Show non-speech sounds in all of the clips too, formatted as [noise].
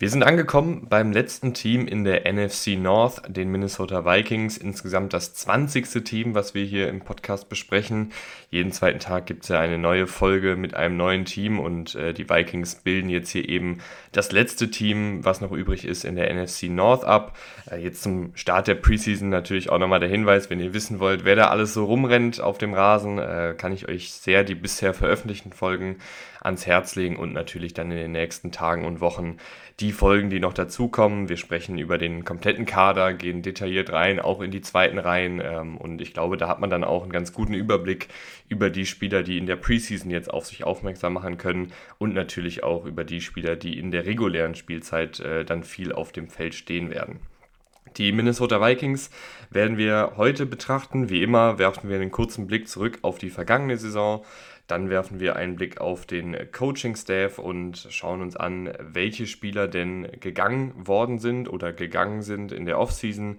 Wir sind angekommen beim letzten Team in der NFC North, den Minnesota Vikings. Insgesamt das 20. Team, was wir hier im Podcast besprechen. Jeden zweiten Tag gibt es ja eine neue Folge mit einem neuen Team und äh, die Vikings bilden jetzt hier eben das letzte Team, was noch übrig ist, in der NFC North ab. Äh, jetzt zum Start der Preseason natürlich auch nochmal der Hinweis, wenn ihr wissen wollt, wer da alles so rumrennt auf dem Rasen, äh, kann ich euch sehr die bisher veröffentlichten Folgen ans Herz legen und natürlich dann in den nächsten Tagen und Wochen die Folgen, die noch dazukommen. Wir sprechen über den kompletten Kader, gehen detailliert rein, auch in die zweiten Reihen. Ähm, und ich glaube, da hat man dann auch einen ganz guten Überblick über die Spieler, die in der Preseason jetzt auf sich aufmerksam machen können und natürlich auch über die Spieler, die in der regulären Spielzeit äh, dann viel auf dem Feld stehen werden. Die Minnesota Vikings werden wir heute betrachten. Wie immer werfen wir einen kurzen Blick zurück auf die vergangene Saison. Dann werfen wir einen Blick auf den Coaching-Staff und schauen uns an, welche Spieler denn gegangen worden sind oder gegangen sind in der Offseason.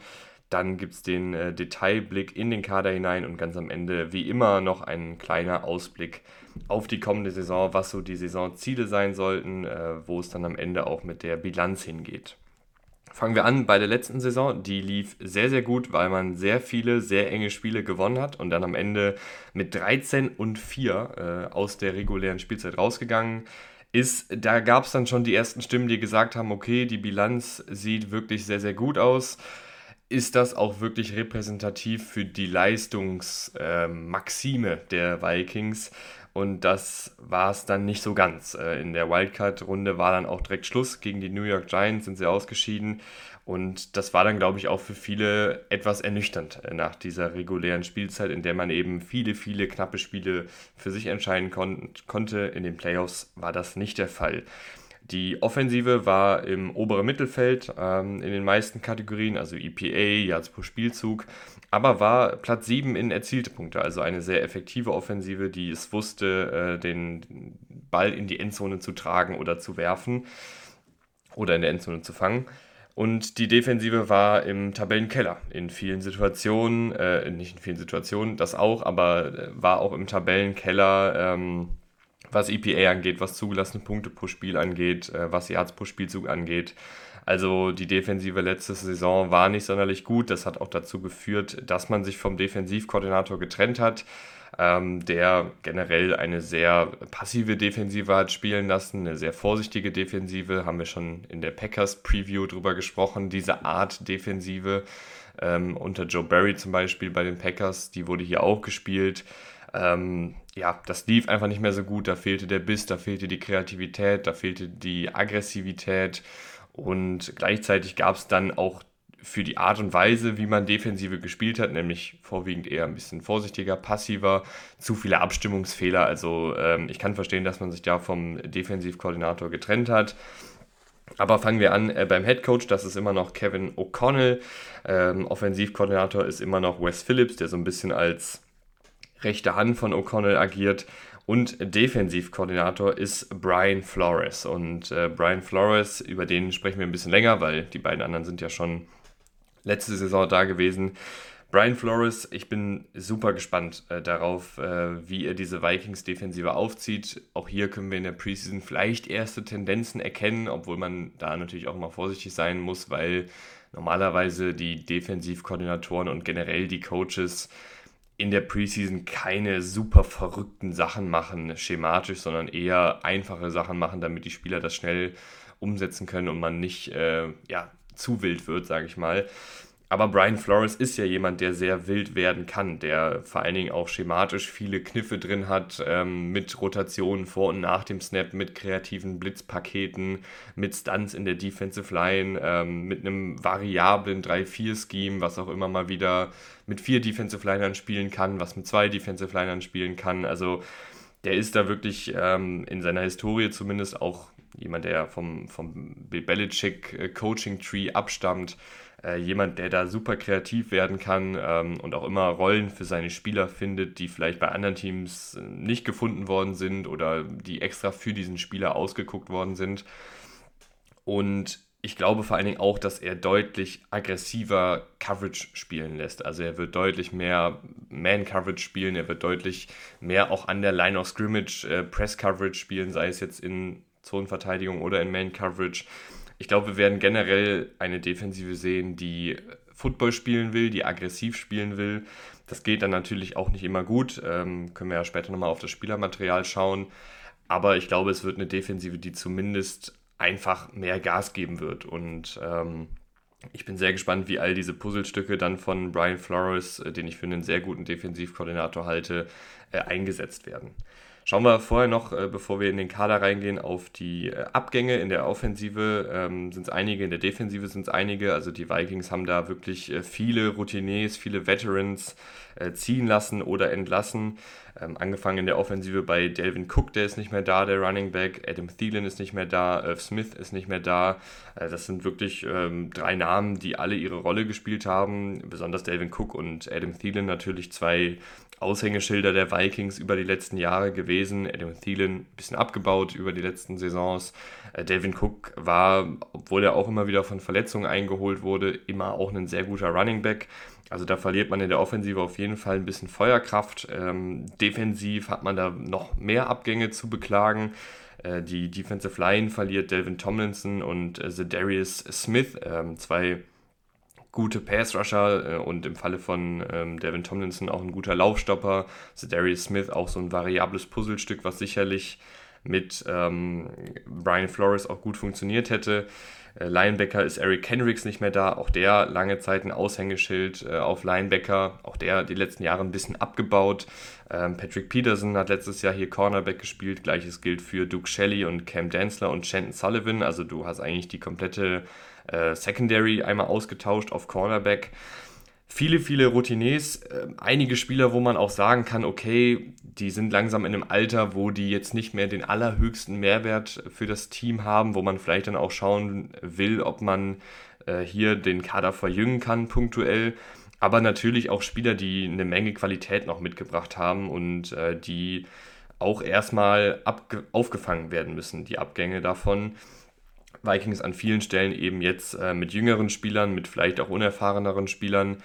Dann gibt es den äh, Detailblick in den Kader hinein und ganz am Ende, wie immer, noch ein kleiner Ausblick auf die kommende Saison, was so die Saisonziele sein sollten, äh, wo es dann am Ende auch mit der Bilanz hingeht. Fangen wir an bei der letzten Saison. Die lief sehr, sehr gut, weil man sehr viele, sehr enge Spiele gewonnen hat und dann am Ende mit 13 und 4 äh, aus der regulären Spielzeit rausgegangen ist. Da gab es dann schon die ersten Stimmen, die gesagt haben, okay, die Bilanz sieht wirklich sehr, sehr gut aus. Ist das auch wirklich repräsentativ für die Leistungsmaxime äh, der Vikings? Und das war es dann nicht so ganz. Äh, in der Wildcard-Runde war dann auch direkt Schluss. Gegen die New York Giants sind sie ausgeschieden. Und das war dann, glaube ich, auch für viele etwas ernüchternd äh, nach dieser regulären Spielzeit, in der man eben viele, viele knappe Spiele für sich entscheiden kon konnte. In den Playoffs war das nicht der Fall. Die Offensive war im oberen Mittelfeld ähm, in den meisten Kategorien, also EPA, Yards pro Spielzug, aber war Platz 7 in erzielte Punkte, also eine sehr effektive Offensive, die es wusste, äh, den Ball in die Endzone zu tragen oder zu werfen oder in der Endzone zu fangen. Und die Defensive war im Tabellenkeller in vielen Situationen, äh, nicht in vielen Situationen, das auch, aber äh, war auch im Tabellenkeller. Ähm, was EPA angeht, was zugelassene Punkte pro Spiel angeht, äh, was Yards pro Spielzug angeht. Also die Defensive letzte Saison war nicht sonderlich gut. Das hat auch dazu geführt, dass man sich vom Defensivkoordinator getrennt hat, ähm, der generell eine sehr passive Defensive hat spielen lassen, eine sehr vorsichtige Defensive. Haben wir schon in der Packers-Preview drüber gesprochen. Diese Art Defensive ähm, unter Joe Barry zum Beispiel bei den Packers, die wurde hier auch gespielt. Ähm, ja, das lief einfach nicht mehr so gut. Da fehlte der Biss, da fehlte die Kreativität, da fehlte die Aggressivität. Und gleichzeitig gab es dann auch für die Art und Weise, wie man Defensive gespielt hat, nämlich vorwiegend eher ein bisschen vorsichtiger, passiver, zu viele Abstimmungsfehler. Also ähm, ich kann verstehen, dass man sich da vom Defensivkoordinator getrennt hat. Aber fangen wir an äh, beim Head Coach, das ist immer noch Kevin O'Connell. Ähm, Offensivkoordinator ist immer noch Wes Phillips, der so ein bisschen als rechte Hand von O'Connell agiert. Und Defensivkoordinator ist Brian Flores. Und äh, Brian Flores, über den sprechen wir ein bisschen länger, weil die beiden anderen sind ja schon letzte Saison da gewesen. Brian Flores, ich bin super gespannt äh, darauf, äh, wie er diese Vikings-Defensive aufzieht. Auch hier können wir in der Preseason vielleicht erste Tendenzen erkennen, obwohl man da natürlich auch mal vorsichtig sein muss, weil normalerweise die Defensivkoordinatoren und generell die Coaches in der Preseason keine super verrückten Sachen machen, schematisch, sondern eher einfache Sachen machen, damit die Spieler das schnell umsetzen können und man nicht äh, ja, zu wild wird, sage ich mal. Aber Brian Flores ist ja jemand, der sehr wild werden kann, der vor allen Dingen auch schematisch viele Kniffe drin hat, ähm, mit Rotationen vor und nach dem Snap, mit kreativen Blitzpaketen, mit Stunts in der Defensive Line, ähm, mit einem variablen 3-4-Scheme, was auch immer mal wieder mit vier Defensive Linern spielen kann, was mit zwei Defensive Linern spielen kann. Also der ist da wirklich ähm, in seiner Historie zumindest auch jemand, der vom, vom Bill Belichick äh, Coaching Tree abstammt äh, jemand, der da super kreativ werden kann ähm, und auch immer Rollen für seine Spieler findet, die vielleicht bei anderen Teams äh, nicht gefunden worden sind oder die extra für diesen Spieler ausgeguckt worden sind. Und ich glaube vor allen Dingen auch, dass er deutlich aggressiver Coverage spielen lässt. Also er wird deutlich mehr Man-Coverage spielen, er wird deutlich mehr auch an der Line of Scrimmage äh, Press-Coverage spielen, sei es jetzt in Zonenverteidigung oder in Man-Coverage. Ich glaube, wir werden generell eine Defensive sehen, die Football spielen will, die aggressiv spielen will. Das geht dann natürlich auch nicht immer gut. Ähm, können wir ja später nochmal auf das Spielermaterial schauen. Aber ich glaube, es wird eine Defensive, die zumindest einfach mehr Gas geben wird. Und ähm, ich bin sehr gespannt, wie all diese Puzzlestücke dann von Brian Flores, äh, den ich für einen sehr guten Defensivkoordinator halte, äh, eingesetzt werden. Schauen wir vorher noch, äh, bevor wir in den Kader reingehen, auf die äh, Abgänge. In der Offensive ähm, sind es einige, in der Defensive sind es einige. Also die Vikings haben da wirklich äh, viele Routiniers, viele Veterans ziehen lassen oder entlassen. Ähm, angefangen in der Offensive bei Delvin Cook, der ist nicht mehr da, der Running Back. Adam Thielen ist nicht mehr da, Irv Smith ist nicht mehr da. Äh, das sind wirklich ähm, drei Namen, die alle ihre Rolle gespielt haben. Besonders Delvin Cook und Adam Thielen natürlich zwei Aushängeschilder der Vikings über die letzten Jahre gewesen. Adam Thielen ein bisschen abgebaut über die letzten Saisons. Äh, Delvin Cook war, obwohl er auch immer wieder von Verletzungen eingeholt wurde, immer auch ein sehr guter Running Back. Also da verliert man in der Offensive auf jeden Fall ein bisschen Feuerkraft. Ähm, defensiv hat man da noch mehr Abgänge zu beklagen. Äh, die Defensive Line verliert Delvin Tomlinson und äh, Smith, äh, zwei gute Pass-Rusher äh, und im Falle von ähm, Devin Tomlinson auch ein guter Laufstopper. Zedarius Smith auch so ein variables Puzzlestück, was sicherlich mit ähm, Brian Flores auch gut funktioniert hätte. Äh, Linebacker ist Eric Kendricks nicht mehr da, auch der lange Zeit ein Aushängeschild äh, auf Linebacker, auch der die letzten Jahre ein bisschen abgebaut. Ähm, Patrick Peterson hat letztes Jahr hier Cornerback gespielt, gleiches gilt für Duke Shelley und Cam Danzler und Shanton Sullivan, also du hast eigentlich die komplette äh, Secondary einmal ausgetauscht auf Cornerback viele, viele Routiniers, äh, einige Spieler, wo man auch sagen kann, okay, die sind langsam in einem Alter, wo die jetzt nicht mehr den allerhöchsten Mehrwert für das Team haben, wo man vielleicht dann auch schauen will, ob man äh, hier den Kader verjüngen kann, punktuell. Aber natürlich auch Spieler, die eine Menge Qualität noch mitgebracht haben und äh, die auch erstmal aufgefangen werden müssen, die Abgänge davon. Vikings an vielen Stellen eben jetzt äh, mit jüngeren Spielern, mit vielleicht auch unerfahreneren Spielern.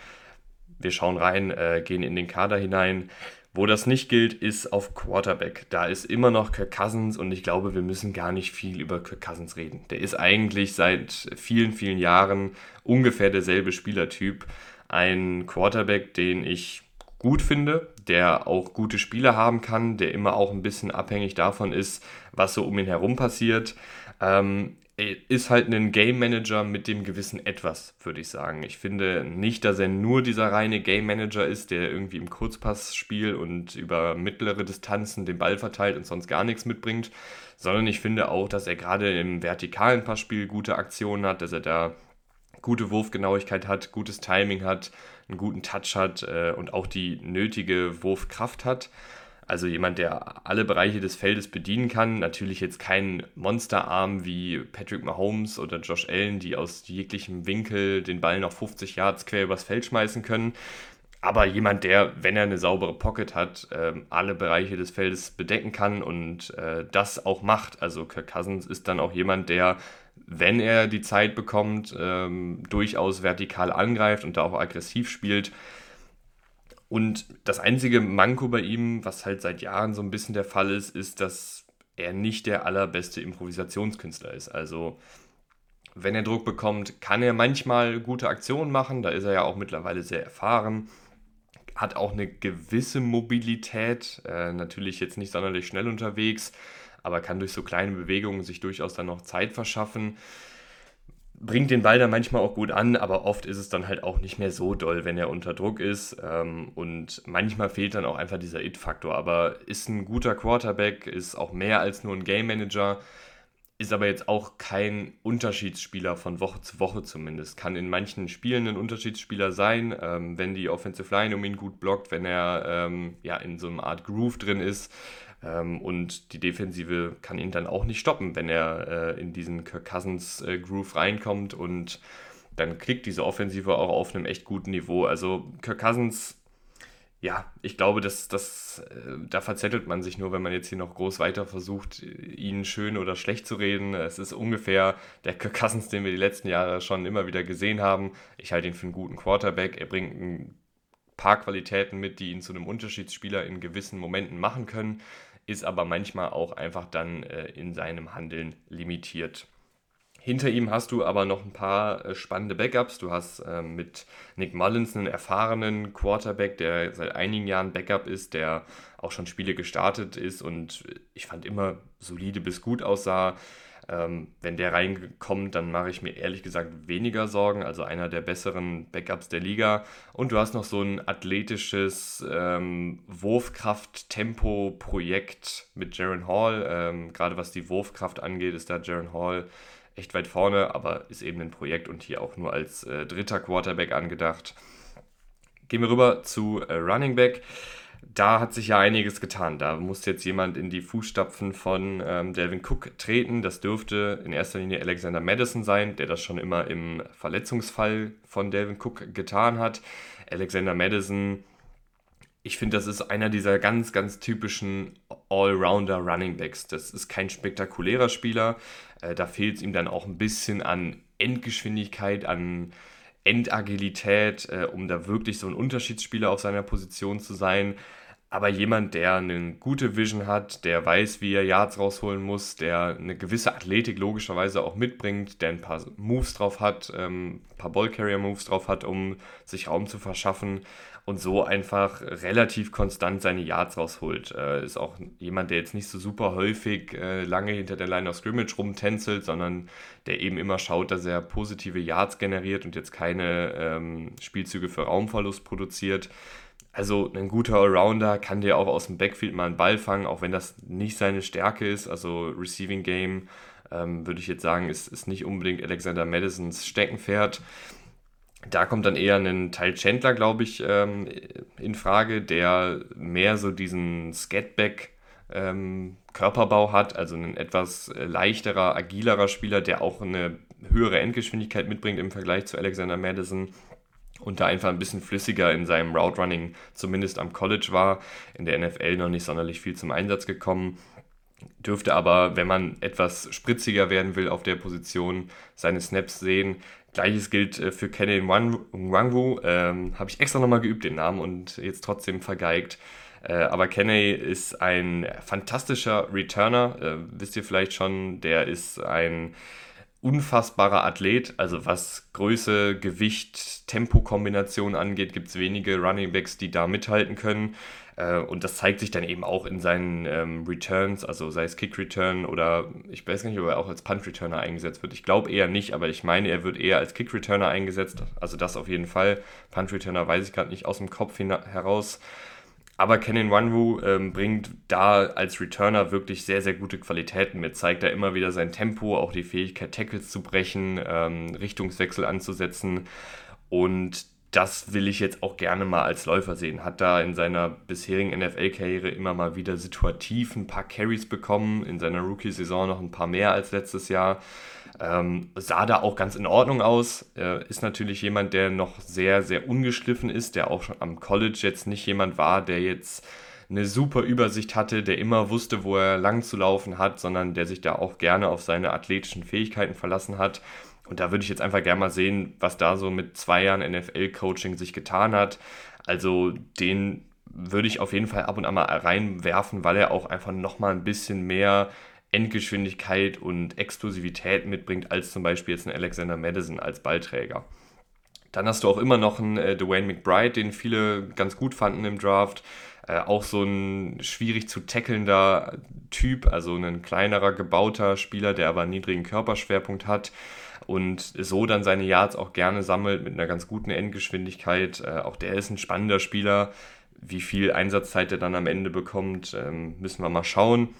Wir schauen rein, äh, gehen in den Kader hinein. Wo das nicht gilt, ist auf Quarterback. Da ist immer noch Kirk Cousins und ich glaube, wir müssen gar nicht viel über Kirk Cousins reden. Der ist eigentlich seit vielen, vielen Jahren ungefähr derselbe Spielertyp. Ein Quarterback, den ich gut finde, der auch gute Spieler haben kann, der immer auch ein bisschen abhängig davon ist, was so um ihn herum passiert. Ähm, ist halt ein Game Manager mit dem gewissen Etwas, würde ich sagen. Ich finde nicht, dass er nur dieser reine Game Manager ist, der irgendwie im Kurzpass spielt und über mittlere Distanzen den Ball verteilt und sonst gar nichts mitbringt, sondern ich finde auch, dass er gerade im vertikalen Passspiel gute Aktionen hat, dass er da gute Wurfgenauigkeit hat, gutes Timing hat, einen guten Touch hat äh, und auch die nötige Wurfkraft hat. Also jemand, der alle Bereiche des Feldes bedienen kann. Natürlich jetzt kein Monsterarm wie Patrick Mahomes oder Josh Allen, die aus jeglichem Winkel den Ball noch 50 Yards quer übers Feld schmeißen können. Aber jemand, der, wenn er eine saubere Pocket hat, äh, alle Bereiche des Feldes bedecken kann und äh, das auch macht. Also Kirk Cousins ist dann auch jemand, der, wenn er die Zeit bekommt, ähm, durchaus vertikal angreift und da auch aggressiv spielt. Und das einzige Manko bei ihm, was halt seit Jahren so ein bisschen der Fall ist, ist, dass er nicht der allerbeste Improvisationskünstler ist. Also wenn er Druck bekommt, kann er manchmal gute Aktionen machen. Da ist er ja auch mittlerweile sehr erfahren. Hat auch eine gewisse Mobilität. Äh, natürlich jetzt nicht sonderlich schnell unterwegs, aber kann durch so kleine Bewegungen sich durchaus dann noch Zeit verschaffen bringt den Ball dann manchmal auch gut an, aber oft ist es dann halt auch nicht mehr so doll, wenn er unter Druck ist. Ähm, und manchmal fehlt dann auch einfach dieser It-Faktor. Aber ist ein guter Quarterback, ist auch mehr als nur ein Game Manager, ist aber jetzt auch kein Unterschiedsspieler von Woche zu Woche zumindest. Kann in manchen Spielen ein Unterschiedsspieler sein, ähm, wenn die Offensive Line um ihn gut blockt, wenn er ähm, ja in so einer Art Groove drin ist. Ähm, und die Defensive kann ihn dann auch nicht stoppen, wenn er äh, in diesen Kirk Cousins äh, Groove reinkommt und dann klickt diese Offensive auch auf einem echt guten Niveau. Also Kirk Cousins, ja, ich glaube, dass, dass, äh, da verzettelt man sich nur, wenn man jetzt hier noch groß weiter versucht, ihn schön oder schlecht zu reden. Es ist ungefähr der Kirk Cousins, den wir die letzten Jahre schon immer wieder gesehen haben. Ich halte ihn für einen guten Quarterback. Er bringt ein paar Qualitäten mit, die ihn zu einem Unterschiedsspieler in gewissen Momenten machen können, ist aber manchmal auch einfach dann äh, in seinem Handeln limitiert. Hinter ihm hast du aber noch ein paar äh, spannende Backups. Du hast äh, mit Nick Mullins einen erfahrenen Quarterback, der seit einigen Jahren Backup ist, der auch schon Spiele gestartet ist und ich fand immer solide bis gut aussah. Ähm, wenn der reinkommt, dann mache ich mir ehrlich gesagt weniger Sorgen. Also einer der besseren Backups der Liga. Und du hast noch so ein athletisches ähm, Wurfkraft-Tempo-Projekt mit Jaron Hall. Ähm, Gerade was die Wurfkraft angeht, ist da Jaron Hall echt weit vorne, aber ist eben ein Projekt und hier auch nur als äh, dritter Quarterback angedacht. Gehen wir rüber zu äh, Running Back. Da hat sich ja einiges getan. Da muss jetzt jemand in die Fußstapfen von ähm, Delvin Cook treten. Das dürfte in erster Linie Alexander Madison sein, der das schon immer im Verletzungsfall von Delvin Cook getan hat. Alexander Madison ich finde, das ist einer dieser ganz, ganz typischen Allrounder Running Backs. Das ist kein spektakulärer Spieler. Äh, da fehlt es ihm dann auch ein bisschen an Endgeschwindigkeit, an Endagilität, äh, um da wirklich so ein Unterschiedsspieler auf seiner Position zu sein. Aber jemand, der eine gute Vision hat, der weiß, wie er Yards rausholen muss, der eine gewisse Athletik logischerweise auch mitbringt, der ein paar Moves drauf hat, ähm, ein paar Ballcarrier-Moves drauf hat, um sich Raum zu verschaffen und so einfach relativ konstant seine Yards rausholt. Äh, ist auch jemand, der jetzt nicht so super häufig äh, lange hinter der Line of Scrimmage rumtänzelt, sondern der eben immer schaut, dass er positive Yards generiert und jetzt keine ähm, Spielzüge für Raumverlust produziert. Also ein guter Allrounder kann dir auch aus dem Backfield mal einen Ball fangen, auch wenn das nicht seine Stärke ist. Also Receiving Game ähm, würde ich jetzt sagen, ist, ist nicht unbedingt Alexander Madisons Steckenpferd. Da kommt dann eher ein Teil Chandler, glaube ich, ähm, in Frage, der mehr so diesen Skatback ähm, Körperbau hat, also ein etwas leichterer, agilerer Spieler, der auch eine höhere Endgeschwindigkeit mitbringt im Vergleich zu Alexander Madison und da einfach ein bisschen flüssiger in seinem Route Running zumindest am College war, in der NFL noch nicht sonderlich viel zum Einsatz gekommen dürfte aber, wenn man etwas spritziger werden will auf der Position, seine Snaps sehen. Gleiches gilt äh, für Kenny Nwangwu. Ähm, Habe ich extra nochmal geübt, den Namen, und jetzt trotzdem vergeigt. Äh, aber Kenny ist ein fantastischer Returner. Äh, wisst ihr vielleicht schon, der ist ein unfassbarer Athlet. Also was Größe, Gewicht, Tempo-Kombination angeht, gibt es wenige Running Backs, die da mithalten können. Äh, und das zeigt sich dann eben auch in seinen ähm, Returns, also sei es Kick-Return oder ich weiß gar nicht, ob er auch als Punt-Returner eingesetzt wird. Ich glaube eher nicht, aber ich meine, er wird eher als Kick-Returner eingesetzt. Also das auf jeden Fall. Punt-Returner weiß ich gerade nicht aus dem Kopf heraus. Aber Kennen Wanwu ähm, bringt da als Returner wirklich sehr, sehr gute Qualitäten mit. Zeigt da immer wieder sein Tempo, auch die Fähigkeit, Tackles zu brechen, ähm, Richtungswechsel anzusetzen. Und das will ich jetzt auch gerne mal als Läufer sehen. Hat da in seiner bisherigen NFL-Karriere immer mal wieder situativ ein paar Carries bekommen, in seiner Rookie-Saison noch ein paar mehr als letztes Jahr. Ähm, sah da auch ganz in Ordnung aus. Äh, ist natürlich jemand, der noch sehr, sehr ungeschliffen ist, der auch schon am College jetzt nicht jemand war, der jetzt eine super Übersicht hatte, der immer wusste, wo er lang zu laufen hat, sondern der sich da auch gerne auf seine athletischen Fähigkeiten verlassen hat und da würde ich jetzt einfach gerne mal sehen, was da so mit zwei Jahren NFL-Coaching sich getan hat. Also den würde ich auf jeden Fall ab und an mal reinwerfen, weil er auch einfach nochmal ein bisschen mehr Endgeschwindigkeit und Explosivität mitbringt, als zum Beispiel jetzt ein Alexander Madison als Ballträger. Dann hast du auch immer noch einen äh, Dwayne McBride, den viele ganz gut fanden im Draft. Äh, auch so ein schwierig zu tackelnder Typ, also ein kleinerer, gebauter Spieler, der aber einen niedrigen Körperschwerpunkt hat und so dann seine Yards auch gerne sammelt mit einer ganz guten Endgeschwindigkeit. Äh, auch der ist ein spannender Spieler. Wie viel Einsatzzeit er dann am Ende bekommt, ähm, müssen wir mal schauen.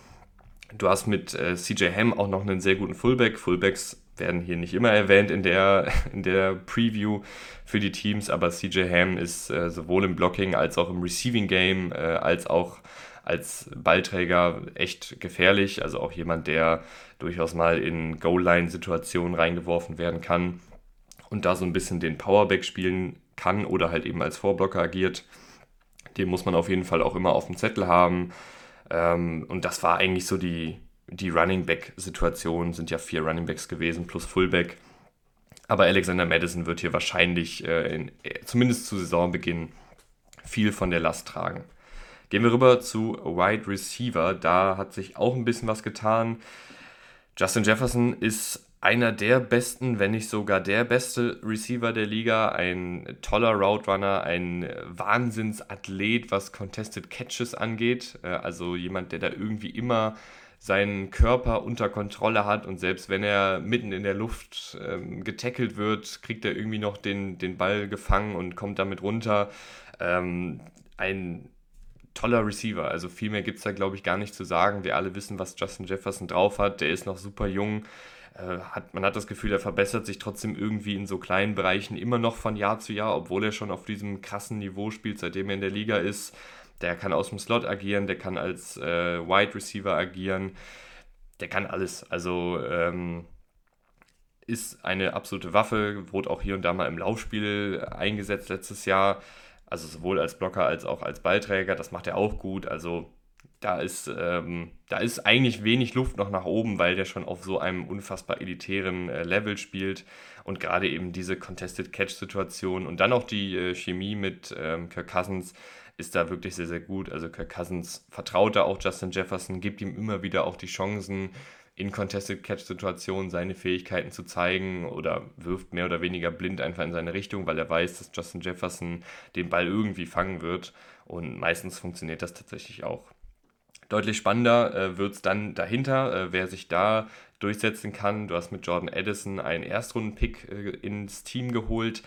Du hast mit äh, CJ Ham auch noch einen sehr guten Fullback. Fullbacks werden hier nicht immer erwähnt in der, [laughs] in der Preview für die Teams, aber CJ Ham ist äh, sowohl im Blocking als auch im Receiving Game, äh, als auch als Ballträger echt gefährlich. Also auch jemand, der durchaus mal in Goal-Line-Situationen reingeworfen werden kann und da so ein bisschen den Powerback spielen kann oder halt eben als Vorblocker agiert. Den muss man auf jeden Fall auch immer auf dem Zettel haben. Ähm, und das war eigentlich so die, die Running Back-Situation. Sind ja vier Running Backs gewesen plus Fullback. Aber Alexander Madison wird hier wahrscheinlich, äh, in, zumindest zu Saisonbeginn, viel von der Last tragen. Gehen wir rüber zu Wide Receiver. Da hat sich auch ein bisschen was getan. Justin Jefferson ist einer der besten, wenn nicht sogar der beste Receiver der Liga. Ein toller Route ein Wahnsinnsathlet, was Contested Catches angeht. Äh, also jemand, der da irgendwie immer seinen Körper unter Kontrolle hat und selbst wenn er mitten in der Luft ähm, getackelt wird, kriegt er irgendwie noch den, den Ball gefangen und kommt damit runter. Ähm, ein toller Receiver. Also viel mehr gibt es da, glaube ich, gar nicht zu sagen. Wir alle wissen, was Justin Jefferson drauf hat. Der ist noch super jung. Äh, hat, man hat das Gefühl, er verbessert sich trotzdem irgendwie in so kleinen Bereichen immer noch von Jahr zu Jahr, obwohl er schon auf diesem krassen Niveau spielt, seitdem er in der Liga ist. Der kann aus dem Slot agieren, der kann als äh, Wide Receiver agieren. Der kann alles. Also ähm, ist eine absolute Waffe, wurde auch hier und da mal im Laufspiel eingesetzt letztes Jahr. Also sowohl als Blocker als auch als Ballträger, das macht er auch gut. Also da ist, ähm, da ist eigentlich wenig Luft noch nach oben, weil der schon auf so einem unfassbar elitären äh, Level spielt. Und gerade eben diese Contested Catch-Situation und dann auch die äh, Chemie mit ähm, Kirk Cousins ist da wirklich sehr, sehr gut. Also Kirk Cousins vertraut da auch Justin Jefferson, gibt ihm immer wieder auch die Chancen, in Contested Catch-Situationen seine Fähigkeiten zu zeigen oder wirft mehr oder weniger blind einfach in seine Richtung, weil er weiß, dass Justin Jefferson den Ball irgendwie fangen wird. Und meistens funktioniert das tatsächlich auch. Deutlich spannender äh, wird es dann dahinter, äh, wer sich da durchsetzen kann. Du hast mit Jordan Addison einen Erstrunden-Pick äh, ins Team geholt,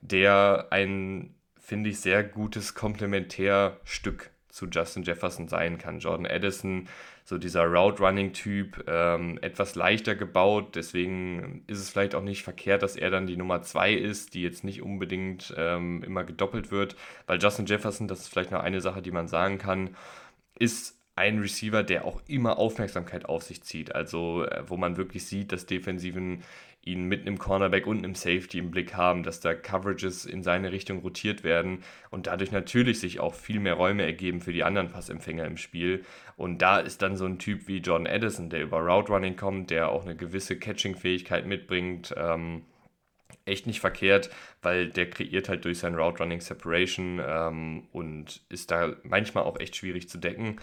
der ein, finde ich, sehr gutes Komplementärstück zu Justin Jefferson sein kann. Jordan Addison so dieser Route-Running-Typ, ähm, etwas leichter gebaut. Deswegen ist es vielleicht auch nicht verkehrt, dass er dann die Nummer 2 ist, die jetzt nicht unbedingt ähm, immer gedoppelt wird. Weil Justin Jefferson, das ist vielleicht noch eine Sache, die man sagen kann, ist ein Receiver, der auch immer Aufmerksamkeit auf sich zieht. Also, äh, wo man wirklich sieht, dass Defensiven ihn mit einem Cornerback und einem Safety im Blick haben, dass da Coverages in seine Richtung rotiert werden und dadurch natürlich sich auch viel mehr Räume ergeben für die anderen Passempfänger im Spiel. Und da ist dann so ein Typ wie Jordan Addison, der über Route Running kommt, der auch eine gewisse Catching-Fähigkeit mitbringt. Ähm, echt nicht verkehrt, weil der kreiert halt durch sein Route Running Separation ähm, und ist da manchmal auch echt schwierig zu decken.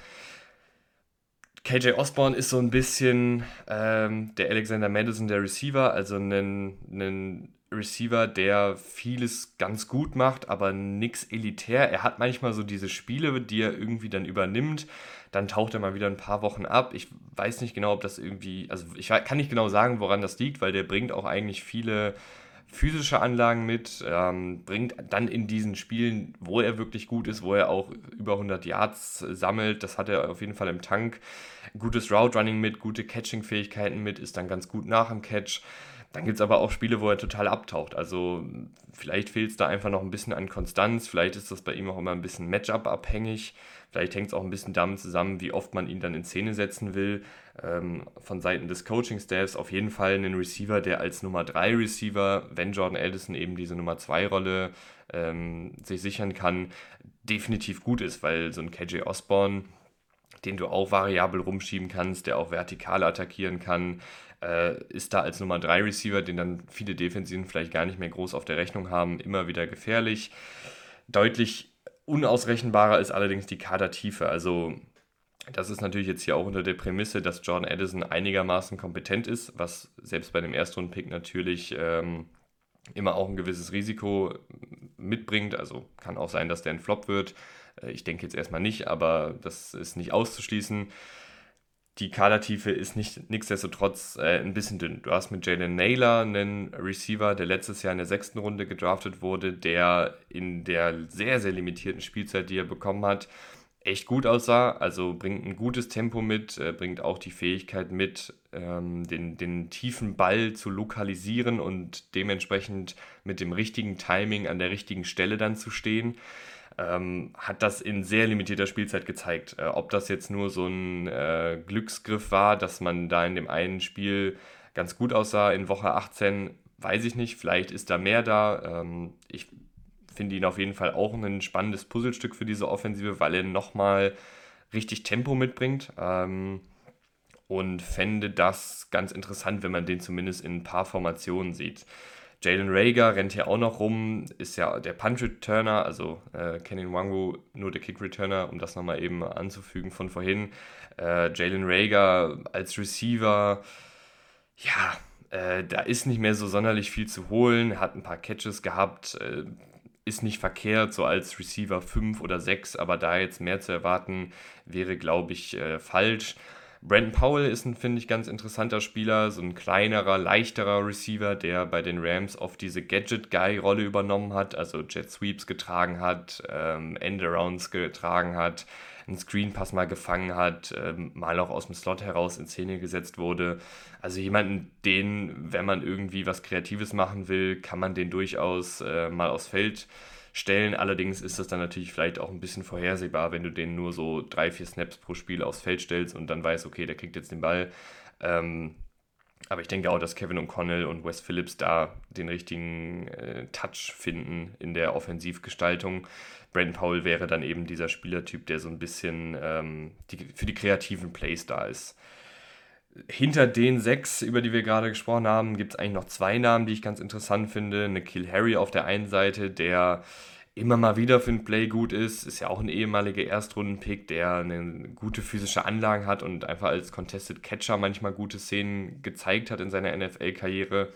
KJ Osborne ist so ein bisschen ähm, der Alexander Madison der Receiver, also ein, Receiver, der vieles ganz gut macht, aber nichts elitär. Er hat manchmal so diese Spiele, die er irgendwie dann übernimmt. Dann taucht er mal wieder ein paar Wochen ab. Ich weiß nicht genau, ob das irgendwie, also ich kann nicht genau sagen, woran das liegt, weil der bringt auch eigentlich viele physische Anlagen mit, ähm, bringt dann in diesen Spielen, wo er wirklich gut ist, wo er auch über 100 Yards sammelt, das hat er auf jeden Fall im Tank, gutes Route Running mit, gute Catching-Fähigkeiten mit, ist dann ganz gut nach dem Catch. Dann gibt es aber auch Spiele, wo er total abtaucht. Also vielleicht fehlt es da einfach noch ein bisschen an Konstanz, vielleicht ist das bei ihm auch immer ein bisschen Matchup abhängig. Vielleicht hängt es auch ein bisschen damit zusammen, wie oft man ihn dann in Szene setzen will. Ähm, von Seiten des Coaching-Staffs auf jeden Fall einen Receiver, der als Nummer 3 Receiver, wenn Jordan Addison eben diese Nummer 2 Rolle ähm, sich sichern kann, definitiv gut ist, weil so ein KJ Osborne, den du auch variabel rumschieben kannst, der auch vertikal attackieren kann, äh, ist da als Nummer 3 Receiver, den dann viele Defensiven vielleicht gar nicht mehr groß auf der Rechnung haben, immer wieder gefährlich. Deutlich Unausrechenbarer ist allerdings die Kadertiefe. Also das ist natürlich jetzt hier auch unter der Prämisse, dass Jordan Addison einigermaßen kompetent ist, was selbst bei dem Erstrunden-Pick natürlich ähm, immer auch ein gewisses Risiko mitbringt. Also kann auch sein, dass der ein Flop wird. Äh, ich denke jetzt erstmal nicht, aber das ist nicht auszuschließen die Kadertiefe ist nicht nichtsdestotrotz äh, ein bisschen dünn. Du hast mit Jalen Naylor einen Receiver, der letztes Jahr in der sechsten Runde gedraftet wurde, der in der sehr, sehr limitierten Spielzeit, die er bekommen hat, echt gut aussah. Also bringt ein gutes Tempo mit, äh, bringt auch die Fähigkeit mit, ähm, den, den tiefen Ball zu lokalisieren und dementsprechend mit dem richtigen Timing an der richtigen Stelle dann zu stehen ähm, hat das in sehr limitierter Spielzeit gezeigt. Äh, ob das jetzt nur so ein äh, Glücksgriff war, dass man da in dem einen Spiel ganz gut aussah in Woche 18, weiß ich nicht. Vielleicht ist da mehr da. Ähm, ich finde ihn auf jeden Fall auch ein spannendes Puzzlestück für diese Offensive, weil er nochmal richtig Tempo mitbringt. Ähm, und fände das ganz interessant, wenn man den zumindest in ein paar Formationen sieht. Jalen Rager rennt hier auch noch rum, ist ja der Punch-Returner, also äh, Kenan Wangu nur der Kick-Returner, um das nochmal eben anzufügen von vorhin. Äh, Jalen Rager als Receiver, ja, äh, da ist nicht mehr so sonderlich viel zu holen, hat ein paar Catches gehabt, äh, ist nicht verkehrt, so als Receiver 5 oder 6, aber da jetzt mehr zu erwarten, wäre, glaube ich, äh, falsch. Brandon Powell ist ein, finde ich, ganz interessanter Spieler, so ein kleinerer, leichterer Receiver, der bei den Rams oft diese Gadget-Guy-Rolle übernommen hat, also Jet Sweeps getragen hat, ähm, Endarounds getragen hat, einen Screenpass mal gefangen hat, ähm, mal auch aus dem Slot heraus in Szene gesetzt wurde. Also jemanden, den, wenn man irgendwie was Kreatives machen will, kann man den durchaus äh, mal aufs Feld stellen. Allerdings ist das dann natürlich vielleicht auch ein bisschen vorhersehbar, wenn du den nur so drei, vier Snaps pro Spiel aufs Feld stellst und dann weißt, okay, der kriegt jetzt den Ball. Ähm, aber ich denke auch, dass Kevin O'Connell und Wes Phillips da den richtigen äh, Touch finden in der Offensivgestaltung. Brandon Powell wäre dann eben dieser Spielertyp, der so ein bisschen ähm, die, für die kreativen Plays da ist hinter den sechs, über die wir gerade gesprochen haben, gibt es eigentlich noch zwei Namen, die ich ganz interessant finde. Kill Harry auf der einen Seite, der immer mal wieder für ein Play gut ist, ist ja auch ein ehemaliger Erstrunden-Pick, der eine gute physische Anlage hat und einfach als Contested Catcher manchmal gute Szenen gezeigt hat in seiner NFL-Karriere.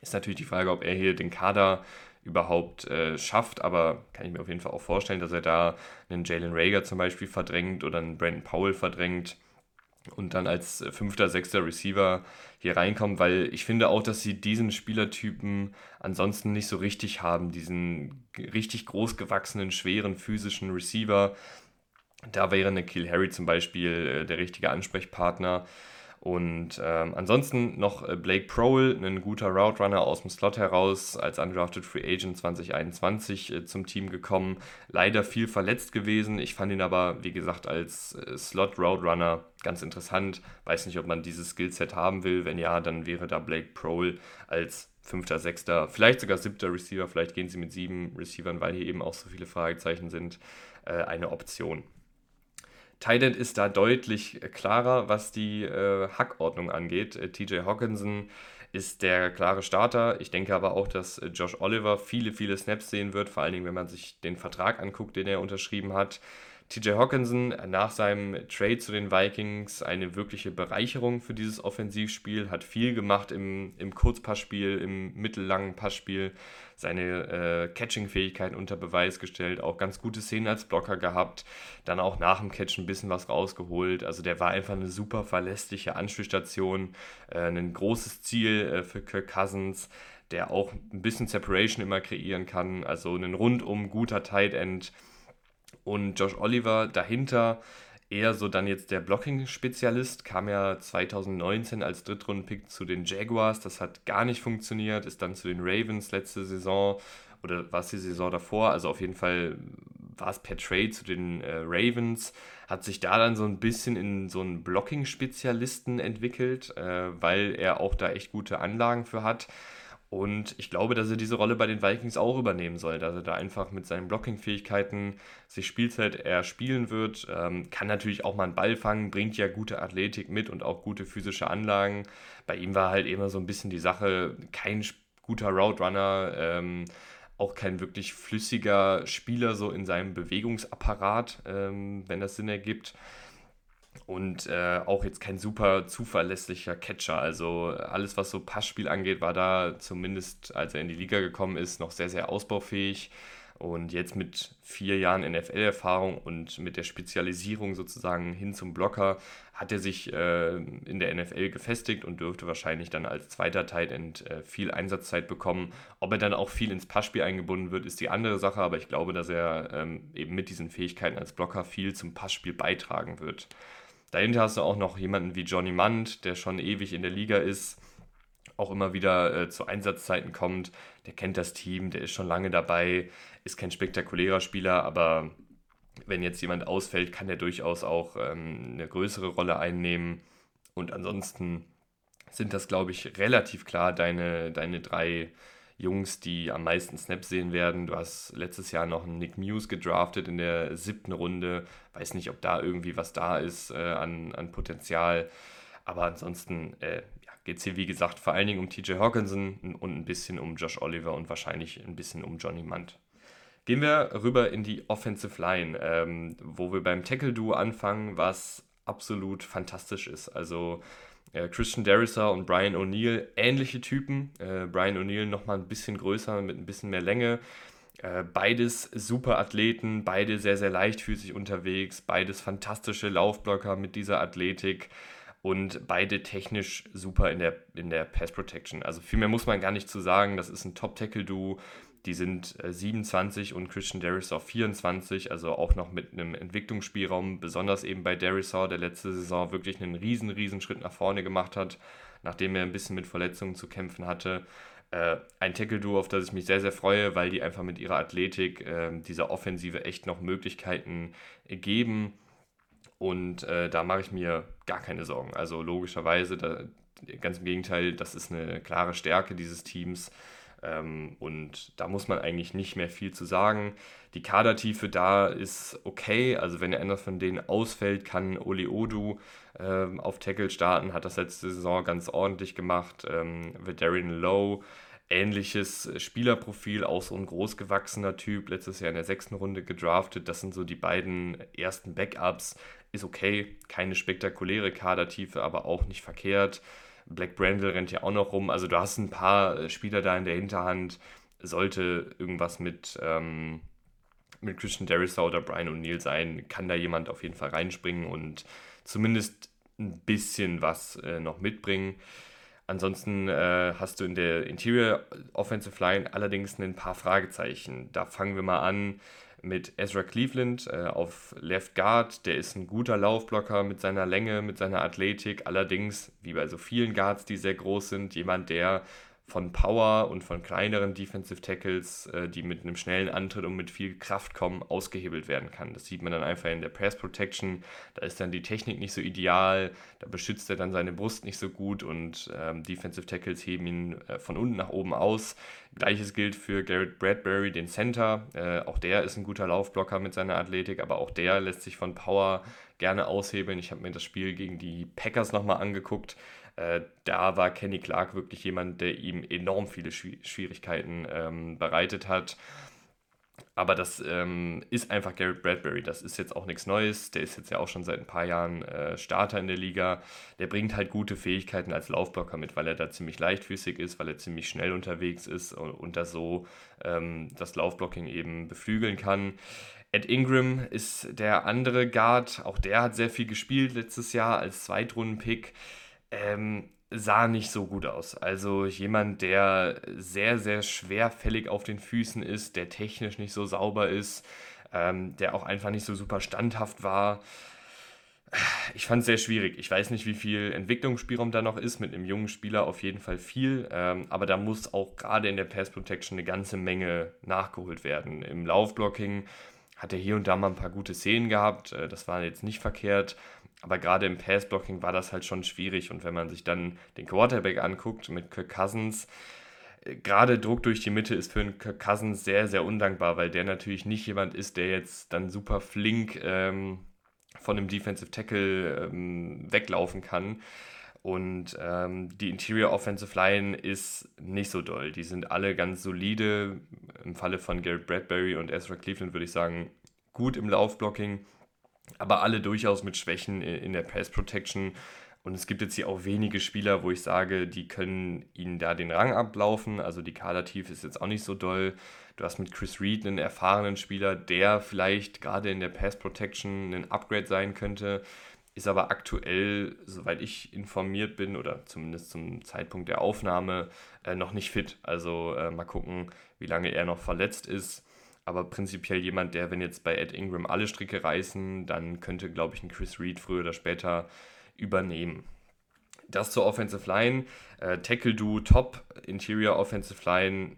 Ist natürlich die Frage, ob er hier den Kader überhaupt äh, schafft, aber kann ich mir auf jeden Fall auch vorstellen, dass er da einen Jalen Rager zum Beispiel verdrängt oder einen Brandon Powell verdrängt und dann als äh, fünfter, sechster Receiver hier reinkommen, weil ich finde auch, dass sie diesen Spielertypen ansonsten nicht so richtig haben, diesen richtig großgewachsenen, schweren physischen Receiver. Da wäre eine Kill Harry zum Beispiel äh, der richtige Ansprechpartner. Und ähm, ansonsten noch äh, Blake Prohl, ein guter Route Runner aus dem Slot heraus, als undrafted Free Agent 2021 äh, zum Team gekommen. Leider viel verletzt gewesen. Ich fand ihn aber, wie gesagt, als äh, Slot Route Runner ganz interessant. Weiß nicht, ob man dieses Skillset haben will. Wenn ja, dann wäre da Blake Prohl als fünfter, sechster, vielleicht sogar siebter Receiver. Vielleicht gehen sie mit sieben Receivern, weil hier eben auch so viele Fragezeichen sind, äh, eine Option. Tident ist da deutlich klarer, was die äh, Hackordnung angeht. Äh, TJ Hawkinson ist der klare Starter. Ich denke aber auch, dass äh, Josh Oliver viele, viele Snaps sehen wird, vor allen Dingen, wenn man sich den Vertrag anguckt, den er unterschrieben hat. TJ Hawkinson nach seinem Trade zu den Vikings eine wirkliche Bereicherung für dieses Offensivspiel, hat viel gemacht im, im Kurzpassspiel, im mittellangen Passspiel, seine äh, Catching-Fähigkeiten unter Beweis gestellt, auch ganz gute Szenen als Blocker gehabt, dann auch nach dem Catch ein bisschen was rausgeholt. Also der war einfach eine super verlässliche Anspielstation, äh, ein großes Ziel äh, für Kirk Cousins der auch ein bisschen Separation immer kreieren kann. Also ein rundum guter Tight End, und Josh Oliver dahinter eher so dann jetzt der Blocking-Spezialist, kam ja 2019 als Drittrunden-Pick zu den Jaguars, das hat gar nicht funktioniert, ist dann zu den Ravens letzte Saison oder war es die Saison davor, also auf jeden Fall war es per Trade zu den äh, Ravens, hat sich da dann so ein bisschen in so einen Blocking-Spezialisten entwickelt, äh, weil er auch da echt gute Anlagen für hat. Und ich glaube, dass er diese Rolle bei den Vikings auch übernehmen soll, dass er da einfach mit seinen Blocking-Fähigkeiten sich Spielzeit erspielen wird. Ähm, kann natürlich auch mal einen Ball fangen, bringt ja gute Athletik mit und auch gute physische Anlagen. Bei ihm war halt immer so ein bisschen die Sache, kein guter Route Runner, ähm, auch kein wirklich flüssiger Spieler so in seinem Bewegungsapparat, ähm, wenn das Sinn ergibt und äh, auch jetzt kein super zuverlässlicher Catcher. Also alles, was so Passspiel angeht, war da zumindest, als er in die Liga gekommen ist, noch sehr, sehr ausbaufähig. Und jetzt mit vier Jahren NFL-Erfahrung und mit der Spezialisierung sozusagen hin zum Blocker hat er sich äh, in der NFL gefestigt und dürfte wahrscheinlich dann als zweiter Tight End äh, viel Einsatzzeit bekommen. Ob er dann auch viel ins Passspiel eingebunden wird, ist die andere Sache, aber ich glaube, dass er ähm, eben mit diesen Fähigkeiten als Blocker viel zum Passspiel beitragen wird. Dahinter hast du auch noch jemanden wie Johnny Munt, der schon ewig in der Liga ist, auch immer wieder äh, zu Einsatzzeiten kommt. Der kennt das Team, der ist schon lange dabei, ist kein spektakulärer Spieler, aber wenn jetzt jemand ausfällt, kann er durchaus auch ähm, eine größere Rolle einnehmen. Und ansonsten sind das, glaube ich, relativ klar deine, deine drei Jungs, die am meisten Snaps sehen werden. Du hast letztes Jahr noch einen Nick Muse gedraftet in der siebten Runde. Weiß nicht, ob da irgendwie was da ist äh, an, an Potenzial. Aber ansonsten äh, ja, geht es hier, wie gesagt, vor allen Dingen um TJ Hawkinson und ein bisschen um Josh Oliver und wahrscheinlich ein bisschen um Johnny Munt. Gehen wir rüber in die Offensive Line, ähm, wo wir beim Tackle-Duo anfangen, was absolut fantastisch ist. Also Christian Darrisaw und Brian O'Neill, ähnliche Typen. Äh, Brian O'Neill nochmal ein bisschen größer, mit ein bisschen mehr Länge. Äh, beides super Athleten, beide sehr, sehr leichtfüßig unterwegs, beides fantastische Laufblocker mit dieser Athletik und beide technisch super in der, in der Pass Protection. Also viel mehr muss man gar nicht zu sagen. Das ist ein Top-Tackle-Duo. Die sind äh, 27 und Christian Darisaw 24, also auch noch mit einem Entwicklungsspielraum, besonders eben bei Darisaw, der letzte Saison wirklich einen riesen, riesen Schritt nach vorne gemacht hat, nachdem er ein bisschen mit Verletzungen zu kämpfen hatte. Äh, ein Tackle-Duo, auf das ich mich sehr, sehr freue, weil die einfach mit ihrer Athletik äh, dieser Offensive echt noch Möglichkeiten geben. Und äh, da mache ich mir gar keine Sorgen. Also logischerweise, da, ganz im Gegenteil, das ist eine klare Stärke dieses Teams. Ähm, und da muss man eigentlich nicht mehr viel zu sagen. Die Kadertiefe da ist okay. Also wenn einer von denen ausfällt, kann Oli Odu ähm, auf Tackle starten. Hat das letzte Saison ganz ordentlich gemacht. Ähm, Darren Lowe ähnliches Spielerprofil, auch so ein großgewachsener Typ, letztes Jahr in der sechsten Runde gedraftet. Das sind so die beiden ersten Backups. Ist okay, keine spektakuläre Kadertiefe, aber auch nicht verkehrt. Black Brandle rennt ja auch noch rum. Also du hast ein paar äh, Spieler da in der Hinterhand. Sollte irgendwas mit, ähm, mit Christian Darisaw oder Brian O'Neill sein, kann da jemand auf jeden Fall reinspringen und zumindest ein bisschen was äh, noch mitbringen. Ansonsten äh, hast du in der Interior Offensive Line allerdings ein paar Fragezeichen. Da fangen wir mal an mit Ezra Cleveland äh, auf Left Guard. Der ist ein guter Laufblocker mit seiner Länge, mit seiner Athletik. Allerdings, wie bei so vielen Guards, die sehr groß sind, jemand, der von Power und von kleineren Defensive Tackles, äh, die mit einem schnellen Antritt und mit viel Kraft kommen, ausgehebelt werden kann. Das sieht man dann einfach in der Pass Protection. Da ist dann die Technik nicht so ideal, da beschützt er dann seine Brust nicht so gut und ähm, Defensive Tackles heben ihn äh, von unten nach oben aus. Gleiches gilt für Garrett Bradbury, den Center. Äh, auch der ist ein guter Laufblocker mit seiner Athletik, aber auch der lässt sich von Power gerne aushebeln. Ich habe mir das Spiel gegen die Packers nochmal angeguckt äh, da war Kenny Clark wirklich jemand, der ihm enorm viele Schwierigkeiten ähm, bereitet hat. Aber das ähm, ist einfach Garrett Bradbury. Das ist jetzt auch nichts Neues. Der ist jetzt ja auch schon seit ein paar Jahren äh, Starter in der Liga. Der bringt halt gute Fähigkeiten als Laufblocker mit, weil er da ziemlich leichtfüßig ist, weil er ziemlich schnell unterwegs ist und, und da so ähm, das Laufblocking eben beflügeln kann. Ed Ingram ist der andere Guard. Auch der hat sehr viel gespielt letztes Jahr als Zweitrunden-Pick ähm, sah nicht so gut aus. Also jemand, der sehr, sehr schwerfällig auf den Füßen ist, der technisch nicht so sauber ist, ähm, der auch einfach nicht so super standhaft war. Ich fand es sehr schwierig. Ich weiß nicht, wie viel Entwicklungsspielraum da noch ist. Mit einem jungen Spieler auf jeden Fall viel. Ähm, aber da muss auch gerade in der Pass Protection eine ganze Menge nachgeholt werden. Im Laufblocking hat er hier und da mal ein paar gute Szenen gehabt. Äh, das war jetzt nicht verkehrt. Aber gerade im Passblocking war das halt schon schwierig. Und wenn man sich dann den Quarterback anguckt mit Kirk Cousins, äh, gerade Druck durch die Mitte ist für einen Kirk Cousins sehr, sehr undankbar, weil der natürlich nicht jemand ist, der jetzt dann super flink ähm, von einem Defensive Tackle ähm, weglaufen kann. Und ähm, die Interior Offensive Line ist nicht so doll. Die sind alle ganz solide. Im Falle von Garrett Bradbury und Ezra Cleveland würde ich sagen, gut im Laufblocking aber alle durchaus mit Schwächen in der Pass Protection. Und es gibt jetzt hier auch wenige Spieler, wo ich sage, die können ihnen da den Rang ablaufen. Also die Kadertiefe ist jetzt auch nicht so doll. Du hast mit Chris Reed einen erfahrenen Spieler, der vielleicht gerade in der Pass Protection ein Upgrade sein könnte, ist aber aktuell, soweit ich informiert bin oder zumindest zum Zeitpunkt der Aufnahme, äh, noch nicht fit. Also äh, mal gucken, wie lange er noch verletzt ist aber prinzipiell jemand, der, wenn jetzt bei Ed Ingram alle Stricke reißen, dann könnte, glaube ich, ein Chris Reed früher oder später übernehmen. Das zur Offensive Line. Äh, Tackle Do top, Interior Offensive Line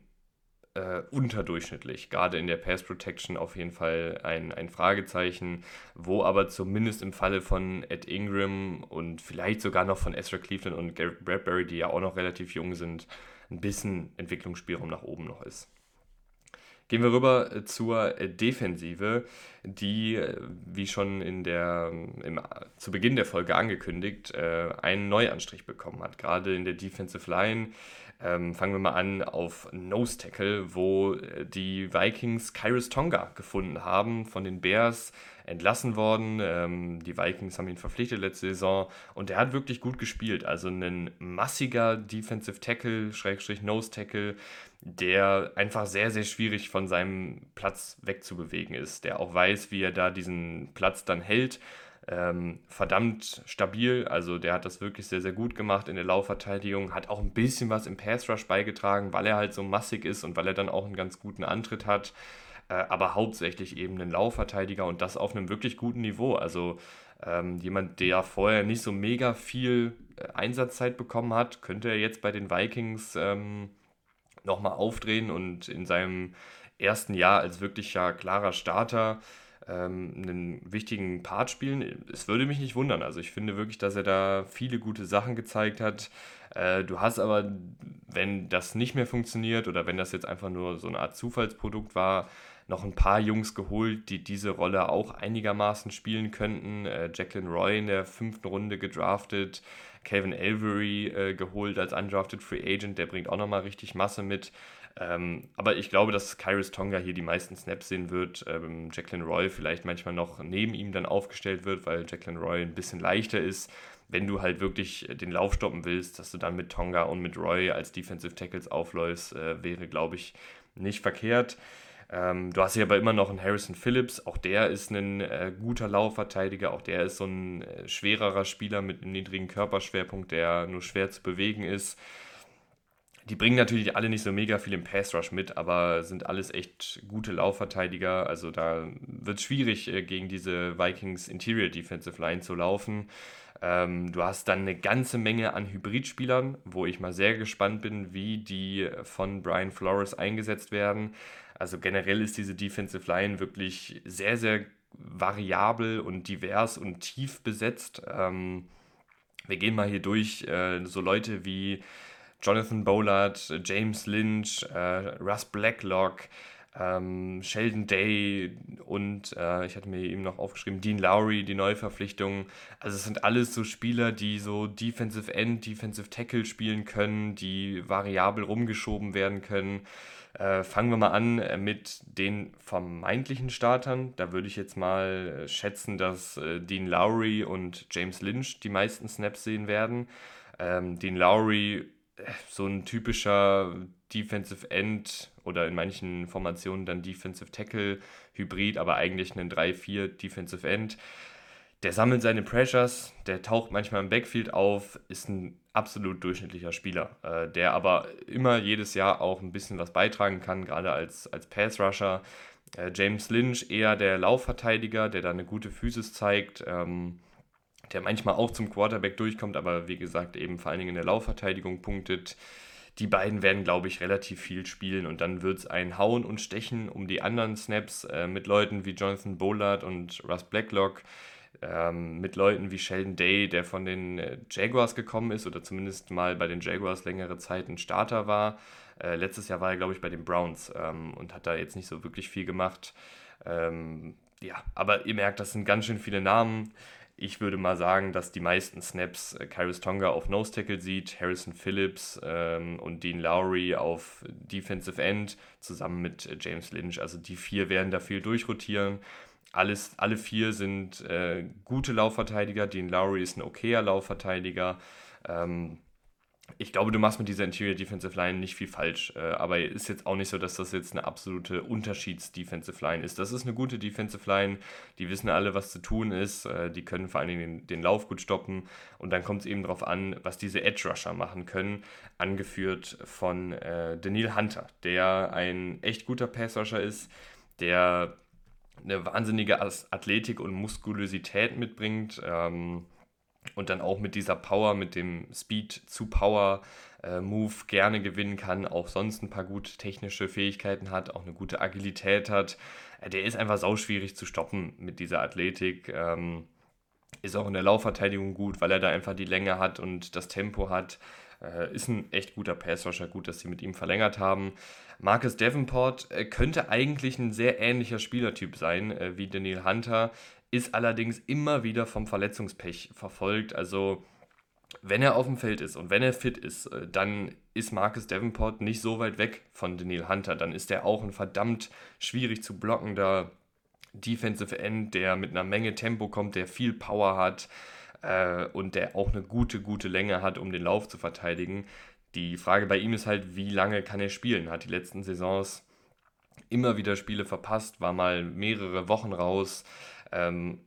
äh, unterdurchschnittlich. Gerade in der Pass Protection auf jeden Fall ein, ein Fragezeichen, wo aber zumindest im Falle von Ed Ingram und vielleicht sogar noch von Ezra Cleveland und Garrett Bradbury, die ja auch noch relativ jung sind, ein bisschen Entwicklungsspielraum nach oben noch ist. Gehen wir rüber äh, zur äh, Defensive, die, äh, wie schon in der, im, zu Beginn der Folge angekündigt, einen Neuanstrich bekommen hat. Gerade in der Defensive Line. Ähm, fangen wir mal an auf Nose Tackle, wo die Vikings Kyrus Tonga gefunden haben von den Bears entlassen worden. Ähm, die Vikings haben ihn verpflichtet letzte Saison und er hat wirklich gut gespielt. Also ein massiger Defensive Tackle, Schrägstrich Nose Tackle, der einfach sehr, sehr schwierig von seinem Platz wegzubewegen ist, der auch weiß, wie er da diesen Platz dann hält. Ähm, verdammt stabil, also der hat das wirklich sehr, sehr gut gemacht in der Laufverteidigung, hat auch ein bisschen was im Pass Rush beigetragen, weil er halt so massig ist und weil er dann auch einen ganz guten Antritt hat. Äh, aber hauptsächlich eben ein Laufverteidiger und das auf einem wirklich guten Niveau. Also ähm, jemand, der vorher nicht so mega viel äh, Einsatzzeit bekommen hat, könnte er jetzt bei den Vikings ähm, nochmal aufdrehen und in seinem ersten Jahr als wirklicher klarer Starter ähm, einen wichtigen Part spielen. Es würde mich nicht wundern. Also ich finde wirklich, dass er da viele gute Sachen gezeigt hat. Äh, du hast aber, wenn das nicht mehr funktioniert oder wenn das jetzt einfach nur so eine Art Zufallsprodukt war, noch ein paar Jungs geholt, die diese Rolle auch einigermaßen spielen könnten. Äh, Jacqueline Roy in der fünften Runde gedraftet, Calvin Avery äh, geholt als undrafted Free Agent, der bringt auch nochmal richtig Masse mit. Ähm, aber ich glaube, dass Kyrus Tonga hier die meisten Snaps sehen wird. Ähm, Jacqueline Roy vielleicht manchmal noch neben ihm dann aufgestellt wird, weil Jacqueline Roy ein bisschen leichter ist. Wenn du halt wirklich den Lauf stoppen willst, dass du dann mit Tonga und mit Roy als Defensive Tackles aufläufst, äh, wäre, glaube ich, nicht verkehrt. Ähm, du hast hier aber immer noch einen Harrison Phillips, auch der ist ein äh, guter Laufverteidiger, auch der ist so ein äh, schwererer Spieler mit einem niedrigen Körperschwerpunkt, der nur schwer zu bewegen ist. Die bringen natürlich alle nicht so mega viel im Pass Rush mit, aber sind alles echt gute Laufverteidiger. Also da wird es schwierig, äh, gegen diese Vikings Interior Defensive Line zu laufen. Ähm, du hast dann eine ganze Menge an Hybridspielern, wo ich mal sehr gespannt bin, wie die von Brian Flores eingesetzt werden. Also generell ist diese Defensive Line wirklich sehr, sehr variabel und divers und tief besetzt. Ähm, wir gehen mal hier durch, äh, so Leute wie Jonathan Bollard, James Lynch, äh, Russ Blacklock, ähm, Sheldon Day und äh, ich hatte mir eben noch aufgeschrieben, Dean Lowry, die Neuverpflichtung. Also es sind alles so Spieler, die so Defensive End, Defensive Tackle spielen können, die variabel rumgeschoben werden können. Äh, fangen wir mal an äh, mit den vermeintlichen Startern. Da würde ich jetzt mal äh, schätzen, dass äh, Dean Lowry und James Lynch die meisten Snaps sehen werden. Ähm, Dean Lowry, äh, so ein typischer Defensive End oder in manchen Formationen dann Defensive Tackle Hybrid, aber eigentlich ein 3-4 Defensive End. Der sammelt seine Pressures, der taucht manchmal im Backfield auf, ist ein absolut durchschnittlicher Spieler, äh, der aber immer jedes Jahr auch ein bisschen was beitragen kann, gerade als, als Pass-Rusher. Äh, James Lynch eher der Laufverteidiger, der da eine gute Physis zeigt, ähm, der manchmal auch zum Quarterback durchkommt, aber wie gesagt eben vor allen Dingen in der Laufverteidigung punktet. Die beiden werden, glaube ich, relativ viel spielen und dann wird es ein Hauen und Stechen um die anderen Snaps äh, mit Leuten wie Jonathan Bollard und Russ Blacklock ähm, mit Leuten wie Sheldon Day, der von den äh, Jaguars gekommen ist oder zumindest mal bei den Jaguars längere Zeit ein Starter war. Äh, letztes Jahr war er, glaube ich, bei den Browns ähm, und hat da jetzt nicht so wirklich viel gemacht. Ähm, ja, aber ihr merkt, das sind ganz schön viele Namen. Ich würde mal sagen, dass die meisten Snaps äh, Kyrus Tonga auf Nose Tackle sieht, Harrison Phillips ähm, und Dean Lowry auf Defensive End zusammen mit äh, James Lynch. Also die vier werden da viel durchrotieren alles, alle vier sind äh, gute Laufverteidiger. Dean Lowry ist ein okayer Laufverteidiger. Ähm, ich glaube, du machst mit dieser Interior Defensive Line nicht viel falsch, äh, aber ist jetzt auch nicht so, dass das jetzt eine absolute Unterschieds-Defensive Line ist. Das ist eine gute Defensive Line, die wissen alle, was zu tun ist, äh, die können vor allen Dingen den, den Lauf gut stoppen und dann kommt es eben darauf an, was diese Edge Rusher machen können, angeführt von äh, Daniel Hunter, der ein echt guter Pass Rusher ist, der eine wahnsinnige Athletik und Muskulosität mitbringt. Ähm, und dann auch mit dieser Power, mit dem Speed zu Power äh, Move gerne gewinnen kann, auch sonst ein paar gute technische Fähigkeiten hat, auch eine gute Agilität hat. Äh, der ist einfach sauschwierig zu stoppen mit dieser Athletik. Ähm, ist auch in der Laufverteidigung gut, weil er da einfach die Länge hat und das Tempo hat. Äh, ist ein echt guter Passrusher, gut, dass sie mit ihm verlängert haben. Marcus Davenport äh, könnte eigentlich ein sehr ähnlicher Spielertyp sein äh, wie Daniel Hunter, ist allerdings immer wieder vom Verletzungspech verfolgt. Also wenn er auf dem Feld ist und wenn er fit ist, äh, dann ist Marcus Davenport nicht so weit weg von Daniel Hunter. Dann ist er auch ein verdammt schwierig zu blockender Defensive End, der mit einer Menge Tempo kommt, der viel Power hat äh, und der auch eine gute, gute Länge hat, um den Lauf zu verteidigen. Die Frage bei ihm ist halt, wie lange kann er spielen? Hat die letzten Saisons immer wieder Spiele verpasst, war mal mehrere Wochen raus. Ähm,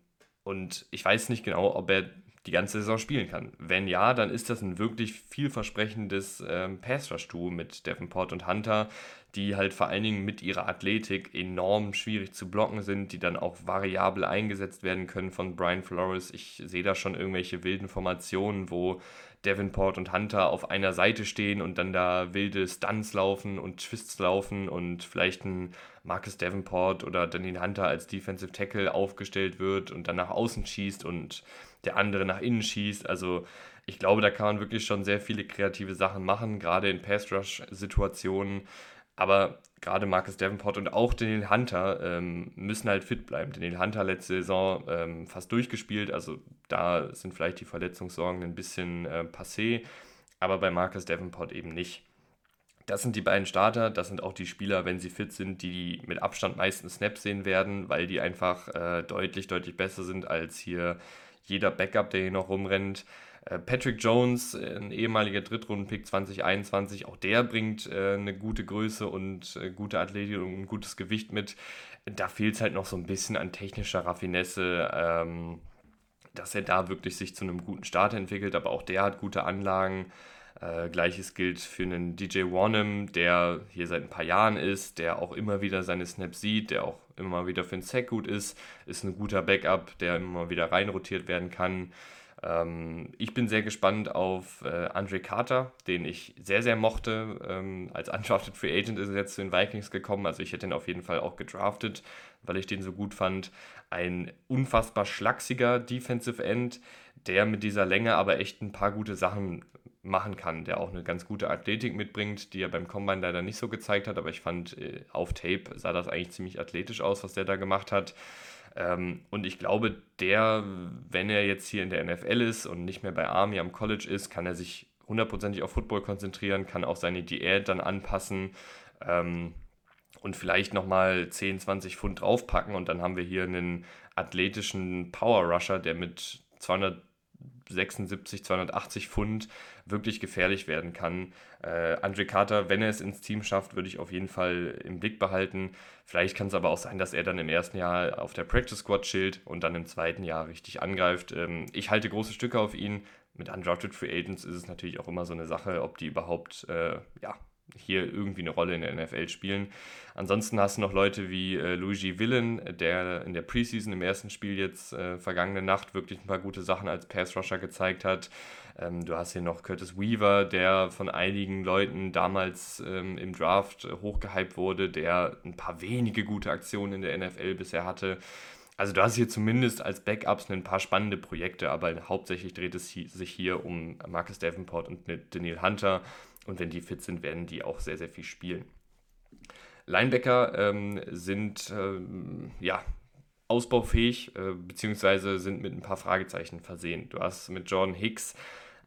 und ich weiß nicht genau, ob er die ganze Saison spielen kann. Wenn ja, dann ist das ein wirklich vielversprechendes ähm, Pass-Rush-Duo mit Davenport und Hunter, die halt vor allen Dingen mit ihrer Athletik enorm schwierig zu blocken sind, die dann auch variabel eingesetzt werden können von Brian Flores. Ich sehe da schon irgendwelche wilden Formationen, wo Davenport und Hunter auf einer Seite stehen und dann da wilde Stunts laufen und Twists laufen und vielleicht ein Marcus Davenport oder Daniel Hunter als Defensive Tackle aufgestellt wird und dann nach außen schießt und der andere nach innen schießt. Also ich glaube, da kann man wirklich schon sehr viele kreative Sachen machen, gerade in Pass-Rush-Situationen. Aber gerade Marcus Davenport und auch Daniel Hunter ähm, müssen halt fit bleiben. Daniel Hunter letzte Saison ähm, fast durchgespielt, also da sind vielleicht die Verletzungssorgen ein bisschen äh, passé, aber bei Marcus Davenport eben nicht. Das sind die beiden Starter, das sind auch die Spieler, wenn sie fit sind, die mit Abstand meisten Snaps sehen werden, weil die einfach äh, deutlich, deutlich besser sind als hier jeder Backup, der hier noch rumrennt. Äh, Patrick Jones, ein ehemaliger Drittrunden-Pick 2021, auch der bringt äh, eine gute Größe und äh, gute Athletik und ein gutes Gewicht mit. Da fehlt es halt noch so ein bisschen an technischer Raffinesse, ähm, dass er da wirklich sich zu einem guten Start entwickelt, aber auch der hat gute Anlagen. Äh, Gleiches gilt für einen DJ Warnham, der hier seit ein paar Jahren ist, der auch immer wieder seine Snaps sieht, der auch immer wieder für einen Sack gut ist, ist ein guter Backup, der immer wieder reinrotiert werden kann. Ähm, ich bin sehr gespannt auf äh, Andre Carter, den ich sehr, sehr mochte. Ähm, als undrafted Free Agent ist er jetzt zu den Vikings gekommen, also ich hätte ihn auf jeden Fall auch gedraftet, weil ich den so gut fand. Ein unfassbar schlachsiger Defensive End, der mit dieser Länge aber echt ein paar gute Sachen machen kann, der auch eine ganz gute Athletik mitbringt, die er beim Combine leider nicht so gezeigt hat, aber ich fand äh, auf Tape sah das eigentlich ziemlich athletisch aus, was der da gemacht hat. Ähm, und ich glaube, der, wenn er jetzt hier in der NFL ist und nicht mehr bei Army am College ist, kann er sich hundertprozentig auf Football konzentrieren, kann auch seine Diät dann anpassen ähm, und vielleicht nochmal 10, 20 Pfund draufpacken und dann haben wir hier einen athletischen Power Rusher, der mit 200 276, 280 Pfund wirklich gefährlich werden kann. Äh, Andre Carter, wenn er es ins Team schafft, würde ich auf jeden Fall im Blick behalten. Vielleicht kann es aber auch sein, dass er dann im ersten Jahr auf der Practice Squad chillt und dann im zweiten Jahr richtig angreift. Ähm, ich halte große Stücke auf ihn. Mit Undrafted Free Agents ist es natürlich auch immer so eine Sache, ob die überhaupt äh, ja, hier irgendwie eine Rolle in der NFL spielen. Ansonsten hast du noch Leute wie äh, Luigi Villen, der in der Preseason im ersten Spiel jetzt äh, vergangene Nacht wirklich ein paar gute Sachen als Pass-Rusher gezeigt hat. Ähm, du hast hier noch Curtis Weaver, der von einigen Leuten damals ähm, im Draft äh, hochgehypt wurde, der ein paar wenige gute Aktionen in der NFL bisher hatte. Also du hast hier zumindest als Backups ein paar spannende Projekte, aber hauptsächlich dreht es sich hier um Marcus Davenport und Daniel Hunter und wenn die fit sind, werden die auch sehr, sehr viel spielen. Linebacker ähm, sind ähm, ja, ausbaufähig, äh, beziehungsweise sind mit ein paar Fragezeichen versehen. Du hast mit Jordan Hicks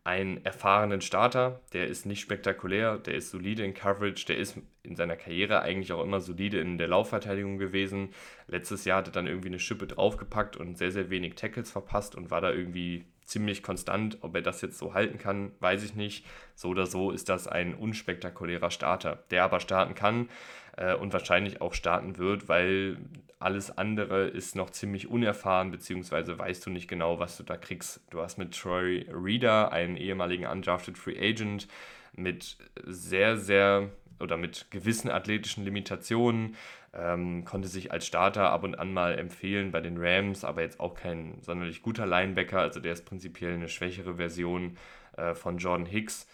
einen erfahrenen Starter, der ist nicht spektakulär, der ist solide in Coverage, der ist in seiner Karriere eigentlich auch immer solide in der Laufverteidigung gewesen. Letztes Jahr hat er dann irgendwie eine Schippe draufgepackt und sehr, sehr wenig Tackles verpasst und war da irgendwie ziemlich konstant. Ob er das jetzt so halten kann, weiß ich nicht. So oder so ist das ein unspektakulärer Starter, der aber starten kann äh, und wahrscheinlich auch starten wird, weil alles andere ist noch ziemlich unerfahren, beziehungsweise weißt du nicht genau, was du da kriegst. Du hast mit Troy Reader, einen ehemaligen undrafted Free Agent, mit sehr, sehr oder mit gewissen athletischen Limitationen, ähm, konnte sich als Starter ab und an mal empfehlen bei den Rams, aber jetzt auch kein sonderlich guter Linebacker, also der ist prinzipiell eine schwächere Version äh, von Jordan Hicks.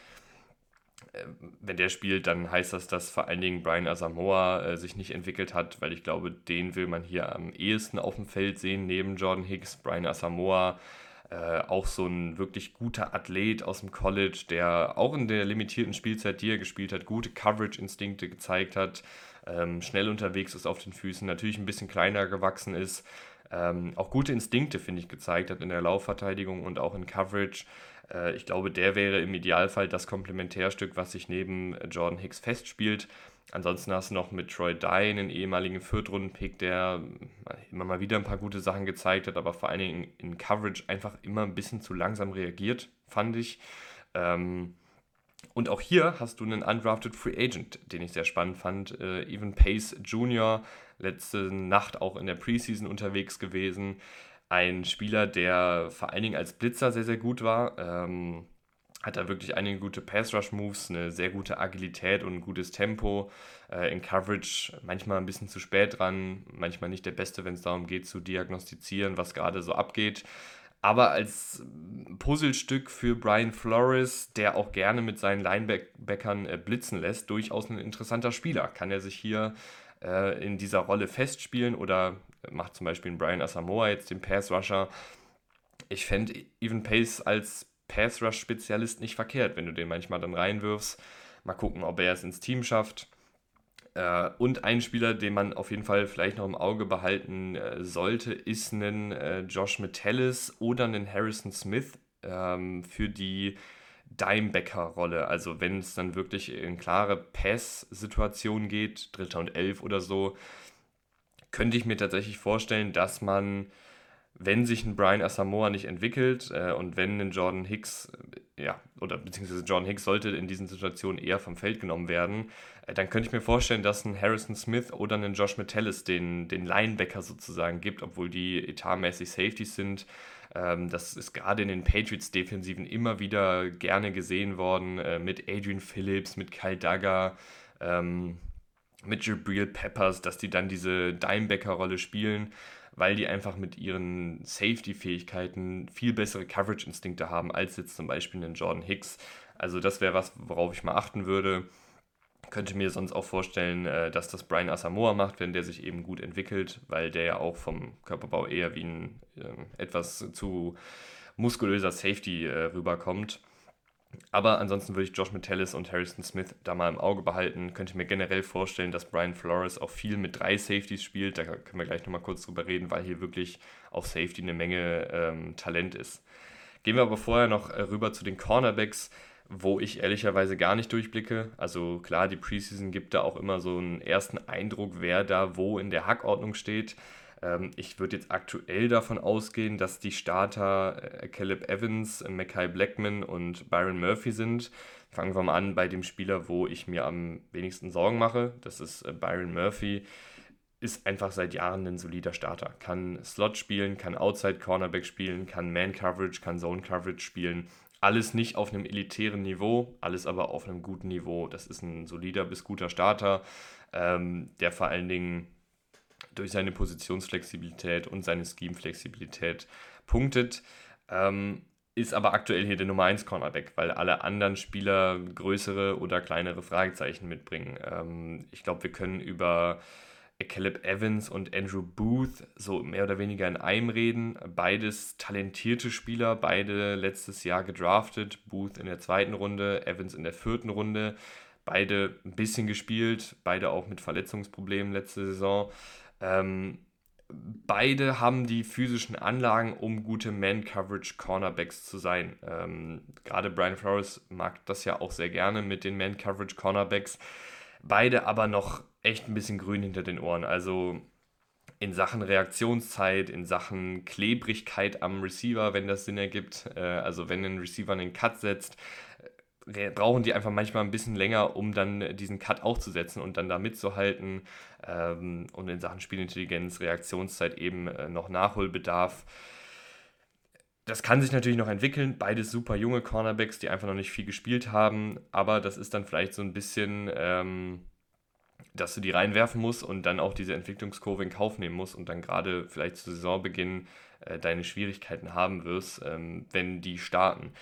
Äh, wenn der spielt, dann heißt das, dass vor allen Dingen Brian Asamoah äh, sich nicht entwickelt hat, weil ich glaube, den will man hier am ehesten auf dem Feld sehen, neben Jordan Hicks. Brian Asamoah, äh, auch so ein wirklich guter Athlet aus dem College, der auch in der limitierten Spielzeit, die er gespielt hat, gute Coverage-Instinkte gezeigt hat, ähm, schnell unterwegs ist auf den Füßen, natürlich ein bisschen kleiner gewachsen ist, ähm, auch gute Instinkte, finde ich, gezeigt hat in der Laufverteidigung und auch in Coverage. Äh, ich glaube, der wäre im Idealfall das Komplementärstück, was sich neben Jordan Hicks festspielt. Ansonsten hast du noch mit Troy Dye einen ehemaligen Viertrunden-Pick, der immer mal wieder ein paar gute Sachen gezeigt hat, aber vor allen Dingen in Coverage einfach immer ein bisschen zu langsam reagiert, fand ich. Ähm, und auch hier hast du einen undrafted Free Agent, den ich sehr spannend fand. Äh, Evan Pace Jr., letzte Nacht auch in der Preseason unterwegs gewesen ein Spieler, der vor allen Dingen als Blitzer sehr, sehr gut war. Ähm, hat da wirklich einige gute Pass-Rush-Moves, eine sehr gute Agilität und ein gutes Tempo. Äh, in Coverage manchmal ein bisschen zu spät dran, manchmal nicht der Beste, wenn es darum geht zu diagnostizieren, was gerade so abgeht. Aber als Puzzlestück für Brian Flores, der auch gerne mit seinen Linebackern äh, blitzen lässt, durchaus ein interessanter Spieler. Kann er sich hier äh, in dieser Rolle festspielen oder macht zum Beispiel Brian Asamoah jetzt den Pass Rusher. Ich fände Even Pace als Pass Rush Spezialist nicht verkehrt, wenn du den manchmal dann reinwirfst. Mal gucken, ob er es ins Team schafft. Äh, und ein Spieler, den man auf jeden Fall vielleicht noch im Auge behalten äh, sollte, ist ein äh, Josh Metellus oder ein Harrison Smith ähm, für die Dimebacker-Rolle. Also wenn es dann wirklich in klare Pass-Situationen geht, Dritter und Elf oder so, könnte ich mir tatsächlich vorstellen, dass man, wenn sich ein Brian Asamoah nicht entwickelt äh, und wenn ein Jordan Hicks, äh, ja, oder beziehungsweise Jordan Hicks sollte in diesen Situationen eher vom Feld genommen werden, äh, dann könnte ich mir vorstellen, dass ein Harrison Smith oder ein Josh Metellus den, den Linebacker sozusagen gibt, obwohl die etatmäßig Safeties sind. Ähm, das ist gerade in den Patriots-Defensiven immer wieder gerne gesehen worden, äh, mit Adrian Phillips, mit Kyle Duggar. Ähm, mit Jabril Peppers, dass die dann diese Dimebacker-Rolle spielen, weil die einfach mit ihren Safety-Fähigkeiten viel bessere Coverage-Instinkte haben als jetzt zum Beispiel einen Jordan Hicks. Also das wäre was, worauf ich mal achten würde. Könnte mir sonst auch vorstellen, äh, dass das Brian Asamoah macht, wenn der sich eben gut entwickelt, weil der ja auch vom Körperbau eher wie ein äh, etwas zu muskulöser Safety äh, rüberkommt. Aber ansonsten würde ich Josh Metellus und Harrison Smith da mal im Auge behalten. Könnte mir generell vorstellen, dass Brian Flores auch viel mit drei Safeties spielt. Da können wir gleich nochmal kurz drüber reden, weil hier wirklich auf Safety eine Menge ähm, Talent ist. Gehen wir aber vorher noch äh, rüber zu den Cornerbacks, wo ich ehrlicherweise gar nicht durchblicke. Also klar, die Preseason gibt da auch immer so einen ersten Eindruck, wer da wo in der Hackordnung steht. Ähm, ich würde jetzt aktuell davon ausgehen, dass die Starter äh, Caleb Evans, Mackay Blackman und Byron Murphy sind. Fangen wir mal an bei dem Spieler, wo ich mir am wenigsten Sorgen mache. Das ist äh, Byron Murphy. Ist einfach seit Jahren ein solider Starter. Kann Slot spielen, kann Outside Cornerback spielen, kann Man Coverage, kann Zone Coverage spielen. Alles nicht auf einem elitären Niveau, alles aber auf einem guten Niveau. Das ist ein solider bis guter Starter, ähm, der vor allen Dingen durch seine Positionsflexibilität und seine Scheme-Flexibilität punktet. Ähm, ist aber aktuell hier der Nummer 1 Cornerback, weil alle anderen Spieler größere oder kleinere Fragezeichen mitbringen. Ähm, ich glaube, wir können über Caleb Evans und Andrew Booth so mehr oder weniger in einem reden. Beides talentierte Spieler, beide letztes Jahr gedraftet. Booth in der zweiten Runde, Evans in der vierten Runde. Beide ein bisschen gespielt, beide auch mit Verletzungsproblemen letzte Saison. Ähm, beide haben die physischen Anlagen, um gute Man-Coverage-Cornerbacks zu sein. Ähm, Gerade Brian Flores mag das ja auch sehr gerne mit den Man-Coverage-Cornerbacks. Beide aber noch echt ein bisschen grün hinter den Ohren. Also in Sachen Reaktionszeit, in Sachen Klebrigkeit am Receiver, wenn das Sinn ergibt. Äh, also wenn ein Receiver einen Cut setzt, brauchen die einfach manchmal ein bisschen länger, um dann diesen Cut auch zu setzen und dann da mitzuhalten. Ähm, und in Sachen Spielintelligenz, Reaktionszeit eben äh, noch Nachholbedarf. das kann sich natürlich noch entwickeln. Beides super junge Cornerbacks, die einfach noch nicht viel gespielt haben. Aber das ist dann vielleicht so ein bisschen, ähm, dass du die reinwerfen musst und dann auch diese Entwicklungskurve in Kauf nehmen musst und dann gerade vielleicht zu Saisonbeginn äh, deine Schwierigkeiten haben wirst, ähm, wenn die starten.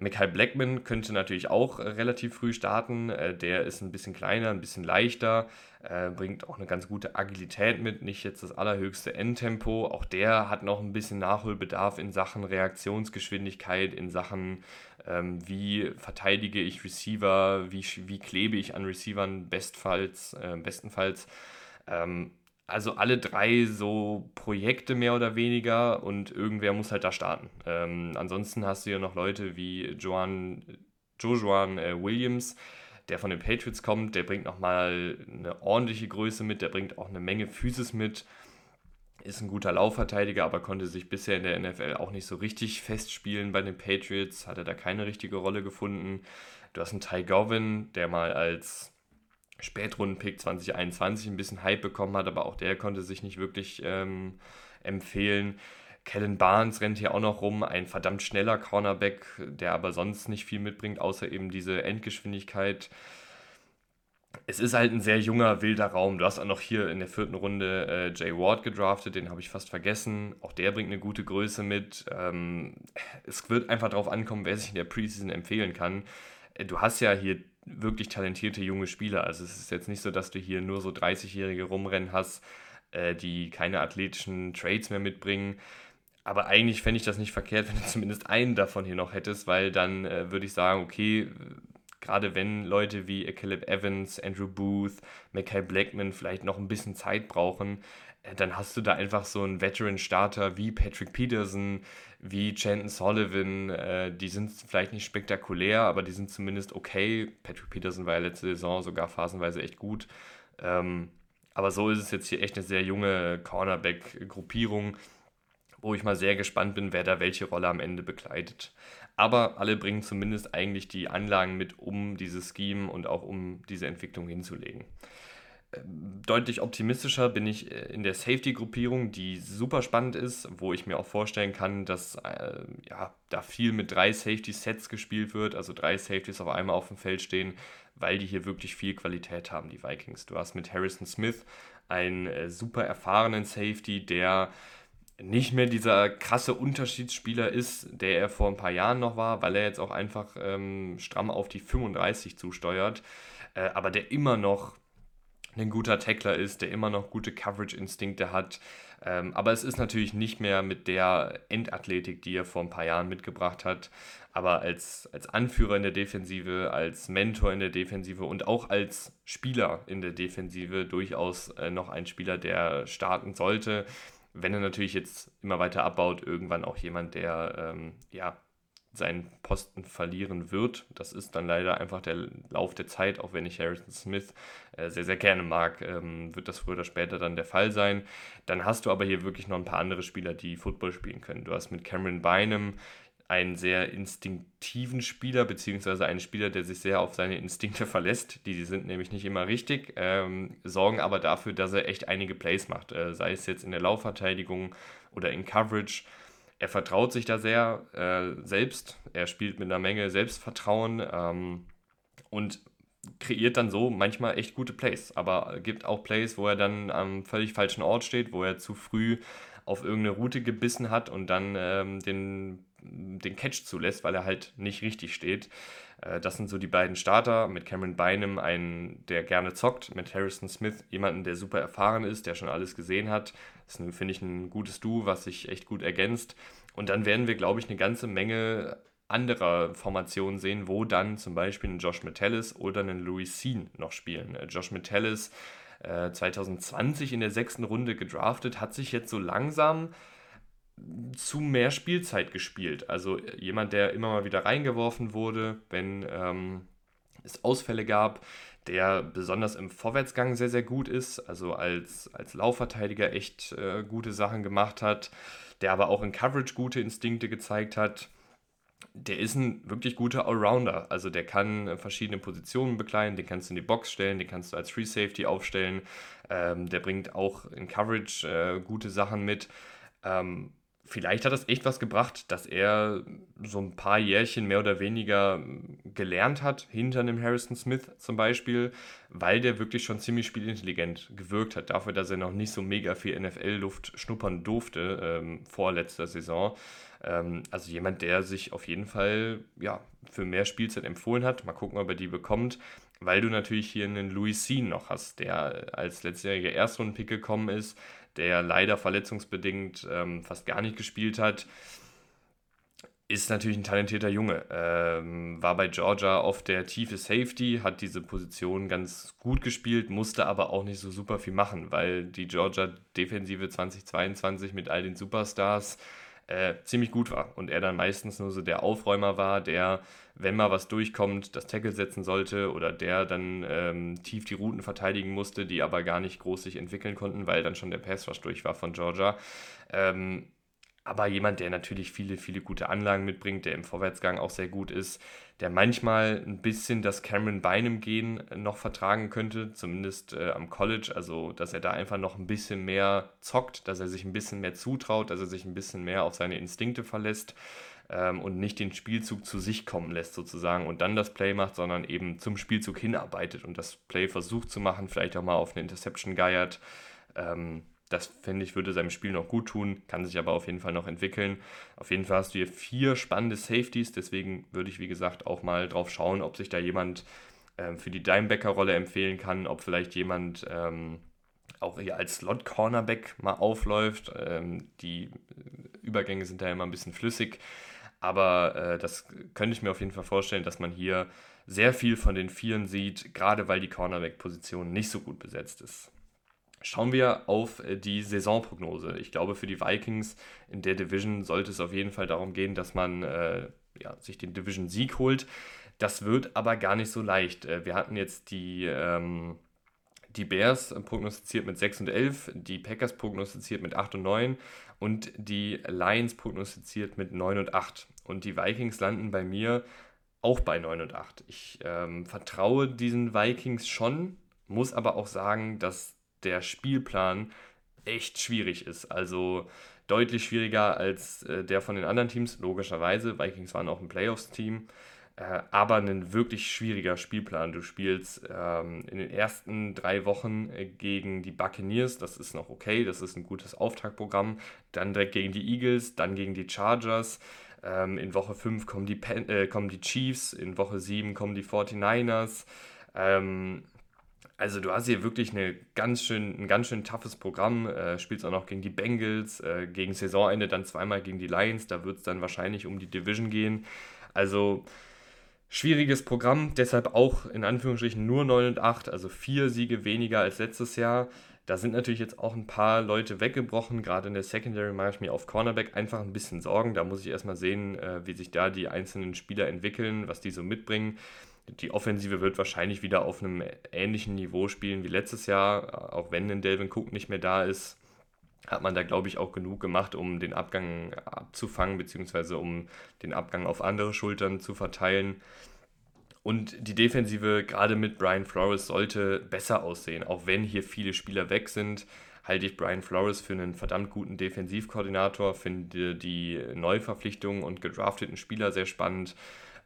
Michael Blackman könnte natürlich auch äh, relativ früh starten. Äh, der ist ein bisschen kleiner, ein bisschen leichter, äh, bringt auch eine ganz gute Agilität mit, nicht jetzt das allerhöchste Endtempo. Auch der hat noch ein bisschen Nachholbedarf in Sachen Reaktionsgeschwindigkeit, in Sachen ähm, wie verteidige ich Receiver, wie, wie klebe ich an Receivern bestfalls, bestenfalls. Ähm, also alle drei so Projekte mehr oder weniger und irgendwer muss halt da starten. Ähm, ansonsten hast du ja noch Leute wie Joan, Jojuan äh, Williams, der von den Patriots kommt, der bringt nochmal eine ordentliche Größe mit, der bringt auch eine Menge Physis mit, ist ein guter Laufverteidiger, aber konnte sich bisher in der NFL auch nicht so richtig festspielen bei den Patriots, hatte da keine richtige Rolle gefunden. Du hast einen Ty Govin, der mal als Spätrunden-Pick 2021 ein bisschen Hype bekommen hat, aber auch der konnte sich nicht wirklich ähm, empfehlen. Kellen Barnes rennt hier auch noch rum, ein verdammt schneller Cornerback, der aber sonst nicht viel mitbringt, außer eben diese Endgeschwindigkeit. Es ist halt ein sehr junger, wilder Raum. Du hast auch noch hier in der vierten Runde äh, Jay Ward gedraftet, den habe ich fast vergessen. Auch der bringt eine gute Größe mit. Ähm, es wird einfach darauf ankommen, wer sich in der Preseason empfehlen kann. Äh, du hast ja hier wirklich talentierte junge Spieler. Also es ist jetzt nicht so, dass du hier nur so 30-Jährige rumrennen hast, äh, die keine athletischen Trades mehr mitbringen. Aber eigentlich fände ich das nicht verkehrt, [laughs] wenn du zumindest einen davon hier noch hättest, weil dann äh, würde ich sagen, okay, gerade wenn Leute wie Caleb Evans, Andrew Booth, Mackay Blackman vielleicht noch ein bisschen Zeit brauchen, äh, dann hast du da einfach so einen Veteran-Starter wie Patrick Peterson, wie Chanton Sullivan. Äh, die sind vielleicht nicht spektakulär, aber die sind zumindest okay. Patrick Peterson war ja letzte Saison sogar phasenweise echt gut. Ähm, aber so ist es jetzt hier echt eine sehr junge Cornerback-Gruppierung, wo ich mal sehr gespannt bin, wer da welche Rolle am Ende begleitet. Aber alle bringen zumindest eigentlich die Anlagen mit, um dieses Scheme und auch um diese Entwicklung hinzulegen deutlich optimistischer bin ich äh, in der Safety-Gruppierung, die super spannend ist, wo ich mir auch vorstellen kann, dass äh, ja, da viel mit drei Safety-Sets gespielt wird, also drei Safeties auf einmal auf dem Feld stehen, weil die hier wirklich viel Qualität haben, die Vikings. Du hast mit Harrison Smith einen äh, super erfahrenen Safety, der nicht mehr dieser krasse Unterschiedsspieler ist, der er vor ein paar Jahren noch war, weil er jetzt auch einfach ähm, stramm auf die 35 zusteuert, äh, aber der immer noch ein guter Tackler ist, der immer noch gute Coverage-Instinkte hat. Ähm, aber es ist natürlich nicht mehr mit der Endathletik, die er vor ein paar Jahren mitgebracht hat. Aber als, als Anführer in der Defensive, als Mentor in der Defensive und auch als Spieler in der Defensive durchaus äh, noch ein Spieler, der starten sollte. Wenn er natürlich jetzt immer weiter abbaut, irgendwann auch jemand, der ähm, ja, seinen Posten verlieren wird. Das ist dann leider einfach der Lauf der Zeit, auch wenn ich Harrison Smith äh, sehr, sehr gerne mag, ähm, wird das früher oder später dann der Fall sein. Dann hast du aber hier wirklich noch ein paar andere Spieler, die Football spielen können. Du hast mit Cameron Bynum einen sehr instinktiven Spieler, beziehungsweise einen Spieler, der sich sehr auf seine Instinkte verlässt. Die, die sind nämlich nicht immer richtig, ähm, sorgen aber dafür, dass er echt einige Plays macht, äh, sei es jetzt in der Laufverteidigung oder in Coverage er vertraut sich da sehr äh, selbst. Er spielt mit einer Menge Selbstvertrauen ähm, und kreiert dann so manchmal echt gute Plays. Aber gibt auch Plays, wo er dann am völlig falschen Ort steht, wo er zu früh auf irgendeine Route gebissen hat und dann ähm, den, den Catch zulässt, weil er halt nicht richtig steht. Äh, das sind so die beiden Starter. Mit Cameron Bynum, einen, der gerne zockt, mit Harrison Smith, jemanden, der super erfahren ist, der schon alles gesehen hat. Das ist, finde ich, ein gutes Duo, was sich echt gut ergänzt. Und dann werden wir, glaube ich, eine ganze Menge anderer Formationen sehen, wo dann zum Beispiel ein Josh Metellus oder ein Louis Sean noch spielen. Äh, Josh Metellus äh, 2020 in der sechsten Runde gedraftet, hat sich jetzt so langsam zu mehr Spielzeit gespielt. Also jemand, der immer mal wieder reingeworfen wurde, wenn ähm, es Ausfälle gab, der besonders im Vorwärtsgang sehr, sehr gut ist, also als, als Laufverteidiger echt äh, gute Sachen gemacht hat, der aber auch in Coverage gute Instinkte gezeigt hat. Der ist ein wirklich guter Allrounder. Also der kann verschiedene Positionen bekleiden, den kannst du in die Box stellen, den kannst du als Free Safety aufstellen. Ähm, der bringt auch in Coverage äh, gute Sachen mit. Ähm, vielleicht hat das echt was gebracht, dass er so ein paar Jährchen mehr oder weniger gelernt hat, hinter einem Harrison Smith zum Beispiel, weil der wirklich schon ziemlich spielintelligent gewirkt hat, dafür, dass er noch nicht so mega viel NFL-Luft schnuppern durfte ähm, vor letzter Saison. Ähm, also jemand, der sich auf jeden Fall ja, für mehr Spielzeit empfohlen hat. Mal gucken, ob er die bekommt weil du natürlich hier einen Louis Sean noch hast, der als letztjähriger Erstrundenpick gekommen ist, der leider verletzungsbedingt ähm, fast gar nicht gespielt hat. Ist natürlich ein talentierter Junge. Ähm, war bei Georgia auf der tiefe Safety, hat diese Position ganz gut gespielt, musste aber auch nicht so super viel machen, weil die Georgia-Defensive 2022 mit all den Superstars äh, ziemlich gut war und er dann meistens nur so der Aufräumer war, der, wenn mal was durchkommt, das Tackle setzen sollte oder der dann ähm, tief die Routen verteidigen musste, die aber gar nicht groß sich entwickeln konnten, weil dann schon der Pass Rush durch war von Georgia. Ähm, aber jemand, der natürlich viele, viele gute Anlagen mitbringt, der im Vorwärtsgang auch sehr gut ist, der manchmal ein bisschen das Cameron Bynum gehen noch vertragen könnte, zumindest äh, am College, also dass er da einfach noch ein bisschen mehr zockt, dass er sich ein bisschen mehr zutraut, dass er sich ein bisschen mehr auf seine Instinkte verlässt ähm, und nicht den Spielzug zu sich kommen lässt sozusagen und dann das Play macht, sondern eben zum Spielzug hinarbeitet und das Play versucht zu machen, vielleicht auch mal auf eine Interception geiert. Ähm, das finde ich, würde seinem Spiel noch gut tun, kann sich aber auf jeden Fall noch entwickeln. Auf jeden Fall hast du hier vier spannende Safeties, deswegen würde ich, wie gesagt, auch mal drauf schauen, ob sich da jemand ähm, für die Dimebacker-Rolle empfehlen kann, ob vielleicht jemand ähm, auch hier als Slot-Cornerback mal aufläuft. Ähm, die Übergänge sind da immer ein bisschen flüssig, aber äh, das könnte ich mir auf jeden Fall vorstellen, dass man hier sehr viel von den Vieren sieht, gerade weil die Cornerback-Position nicht so gut besetzt ist. Schauen wir auf äh, die Saisonprognose. Ich glaube, für die Vikings in der Division sollte es auf jeden Fall darum gehen, dass man äh, ja, sich den Division-Sieg holt. Das wird aber gar nicht so leicht. Äh, wir hatten jetzt die, ähm, die Bears prognostiziert mit 6 und 11, die Packers prognostiziert mit 8 und 9 und die Lions prognostiziert mit 9 und 8. Und die Vikings landen bei mir auch bei 9 und 8. Ich ähm, vertraue diesen Vikings schon, muss aber auch sagen, dass der Spielplan echt schwierig ist. Also deutlich schwieriger als äh, der von den anderen Teams, logischerweise. Vikings waren auch ein Playoffs-Team, äh, aber ein wirklich schwieriger Spielplan. Du spielst ähm, in den ersten drei Wochen äh, gegen die Buccaneers, das ist noch okay, das ist ein gutes Auftaktprogramm. Dann direkt gegen die Eagles, dann gegen die Chargers. Ähm, in Woche 5 kommen die, äh, kommen die Chiefs, in Woche 7 kommen die 49ers. Ähm, also du hast hier wirklich eine ganz schön, ein ganz schön toughes Programm, äh, spielst auch noch gegen die Bengals, äh, gegen Saisonende dann zweimal gegen die Lions, da wird es dann wahrscheinlich um die Division gehen. Also schwieriges Programm, deshalb auch in Anführungsstrichen nur 9 und 8, also vier Siege weniger als letztes Jahr. Da sind natürlich jetzt auch ein paar Leute weggebrochen. Gerade in der Secondary mache ich mir auf Cornerback einfach ein bisschen Sorgen. Da muss ich erstmal sehen, äh, wie sich da die einzelnen Spieler entwickeln, was die so mitbringen. Die Offensive wird wahrscheinlich wieder auf einem ähnlichen Niveau spielen wie letztes Jahr, auch wenn ein Delvin Cook nicht mehr da ist hat man da, glaube ich, auch genug gemacht, um den Abgang abzufangen, beziehungsweise um den Abgang auf andere Schultern zu verteilen. Und die Defensive, gerade mit Brian Flores, sollte besser aussehen. Auch wenn hier viele Spieler weg sind, halte ich Brian Flores für einen verdammt guten Defensivkoordinator, finde die Neuverpflichtungen und gedrafteten Spieler sehr spannend.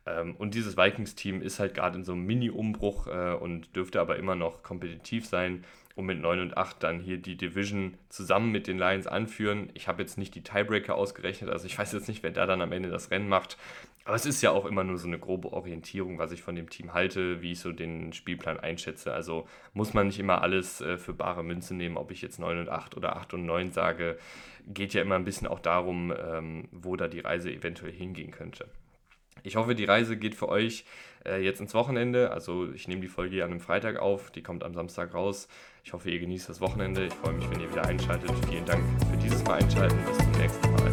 Ähm, und dieses Vikings-Team ist halt gerade in so einem Mini-Umbruch äh, und dürfte aber immer noch kompetitiv sein und mit 9 und 8 dann hier die Division zusammen mit den Lions anführen. Ich habe jetzt nicht die Tiebreaker ausgerechnet, also ich weiß jetzt nicht, wer da dann am Ende das Rennen macht. Aber es ist ja auch immer nur so eine grobe Orientierung, was ich von dem Team halte, wie ich so den Spielplan einschätze. Also muss man nicht immer alles äh, für bare Münze nehmen, ob ich jetzt 9 und 8 oder 8 und 9 sage. Geht ja immer ein bisschen auch darum, ähm, wo da die Reise eventuell hingehen könnte. Ich hoffe, die Reise geht für euch äh, jetzt ins Wochenende. Also ich nehme die Folge an einem Freitag auf, die kommt am Samstag raus. Ich hoffe, ihr genießt das Wochenende. Ich freue mich, wenn ihr wieder einschaltet. Vielen Dank für dieses Mal einschalten. Bis zum nächsten Mal.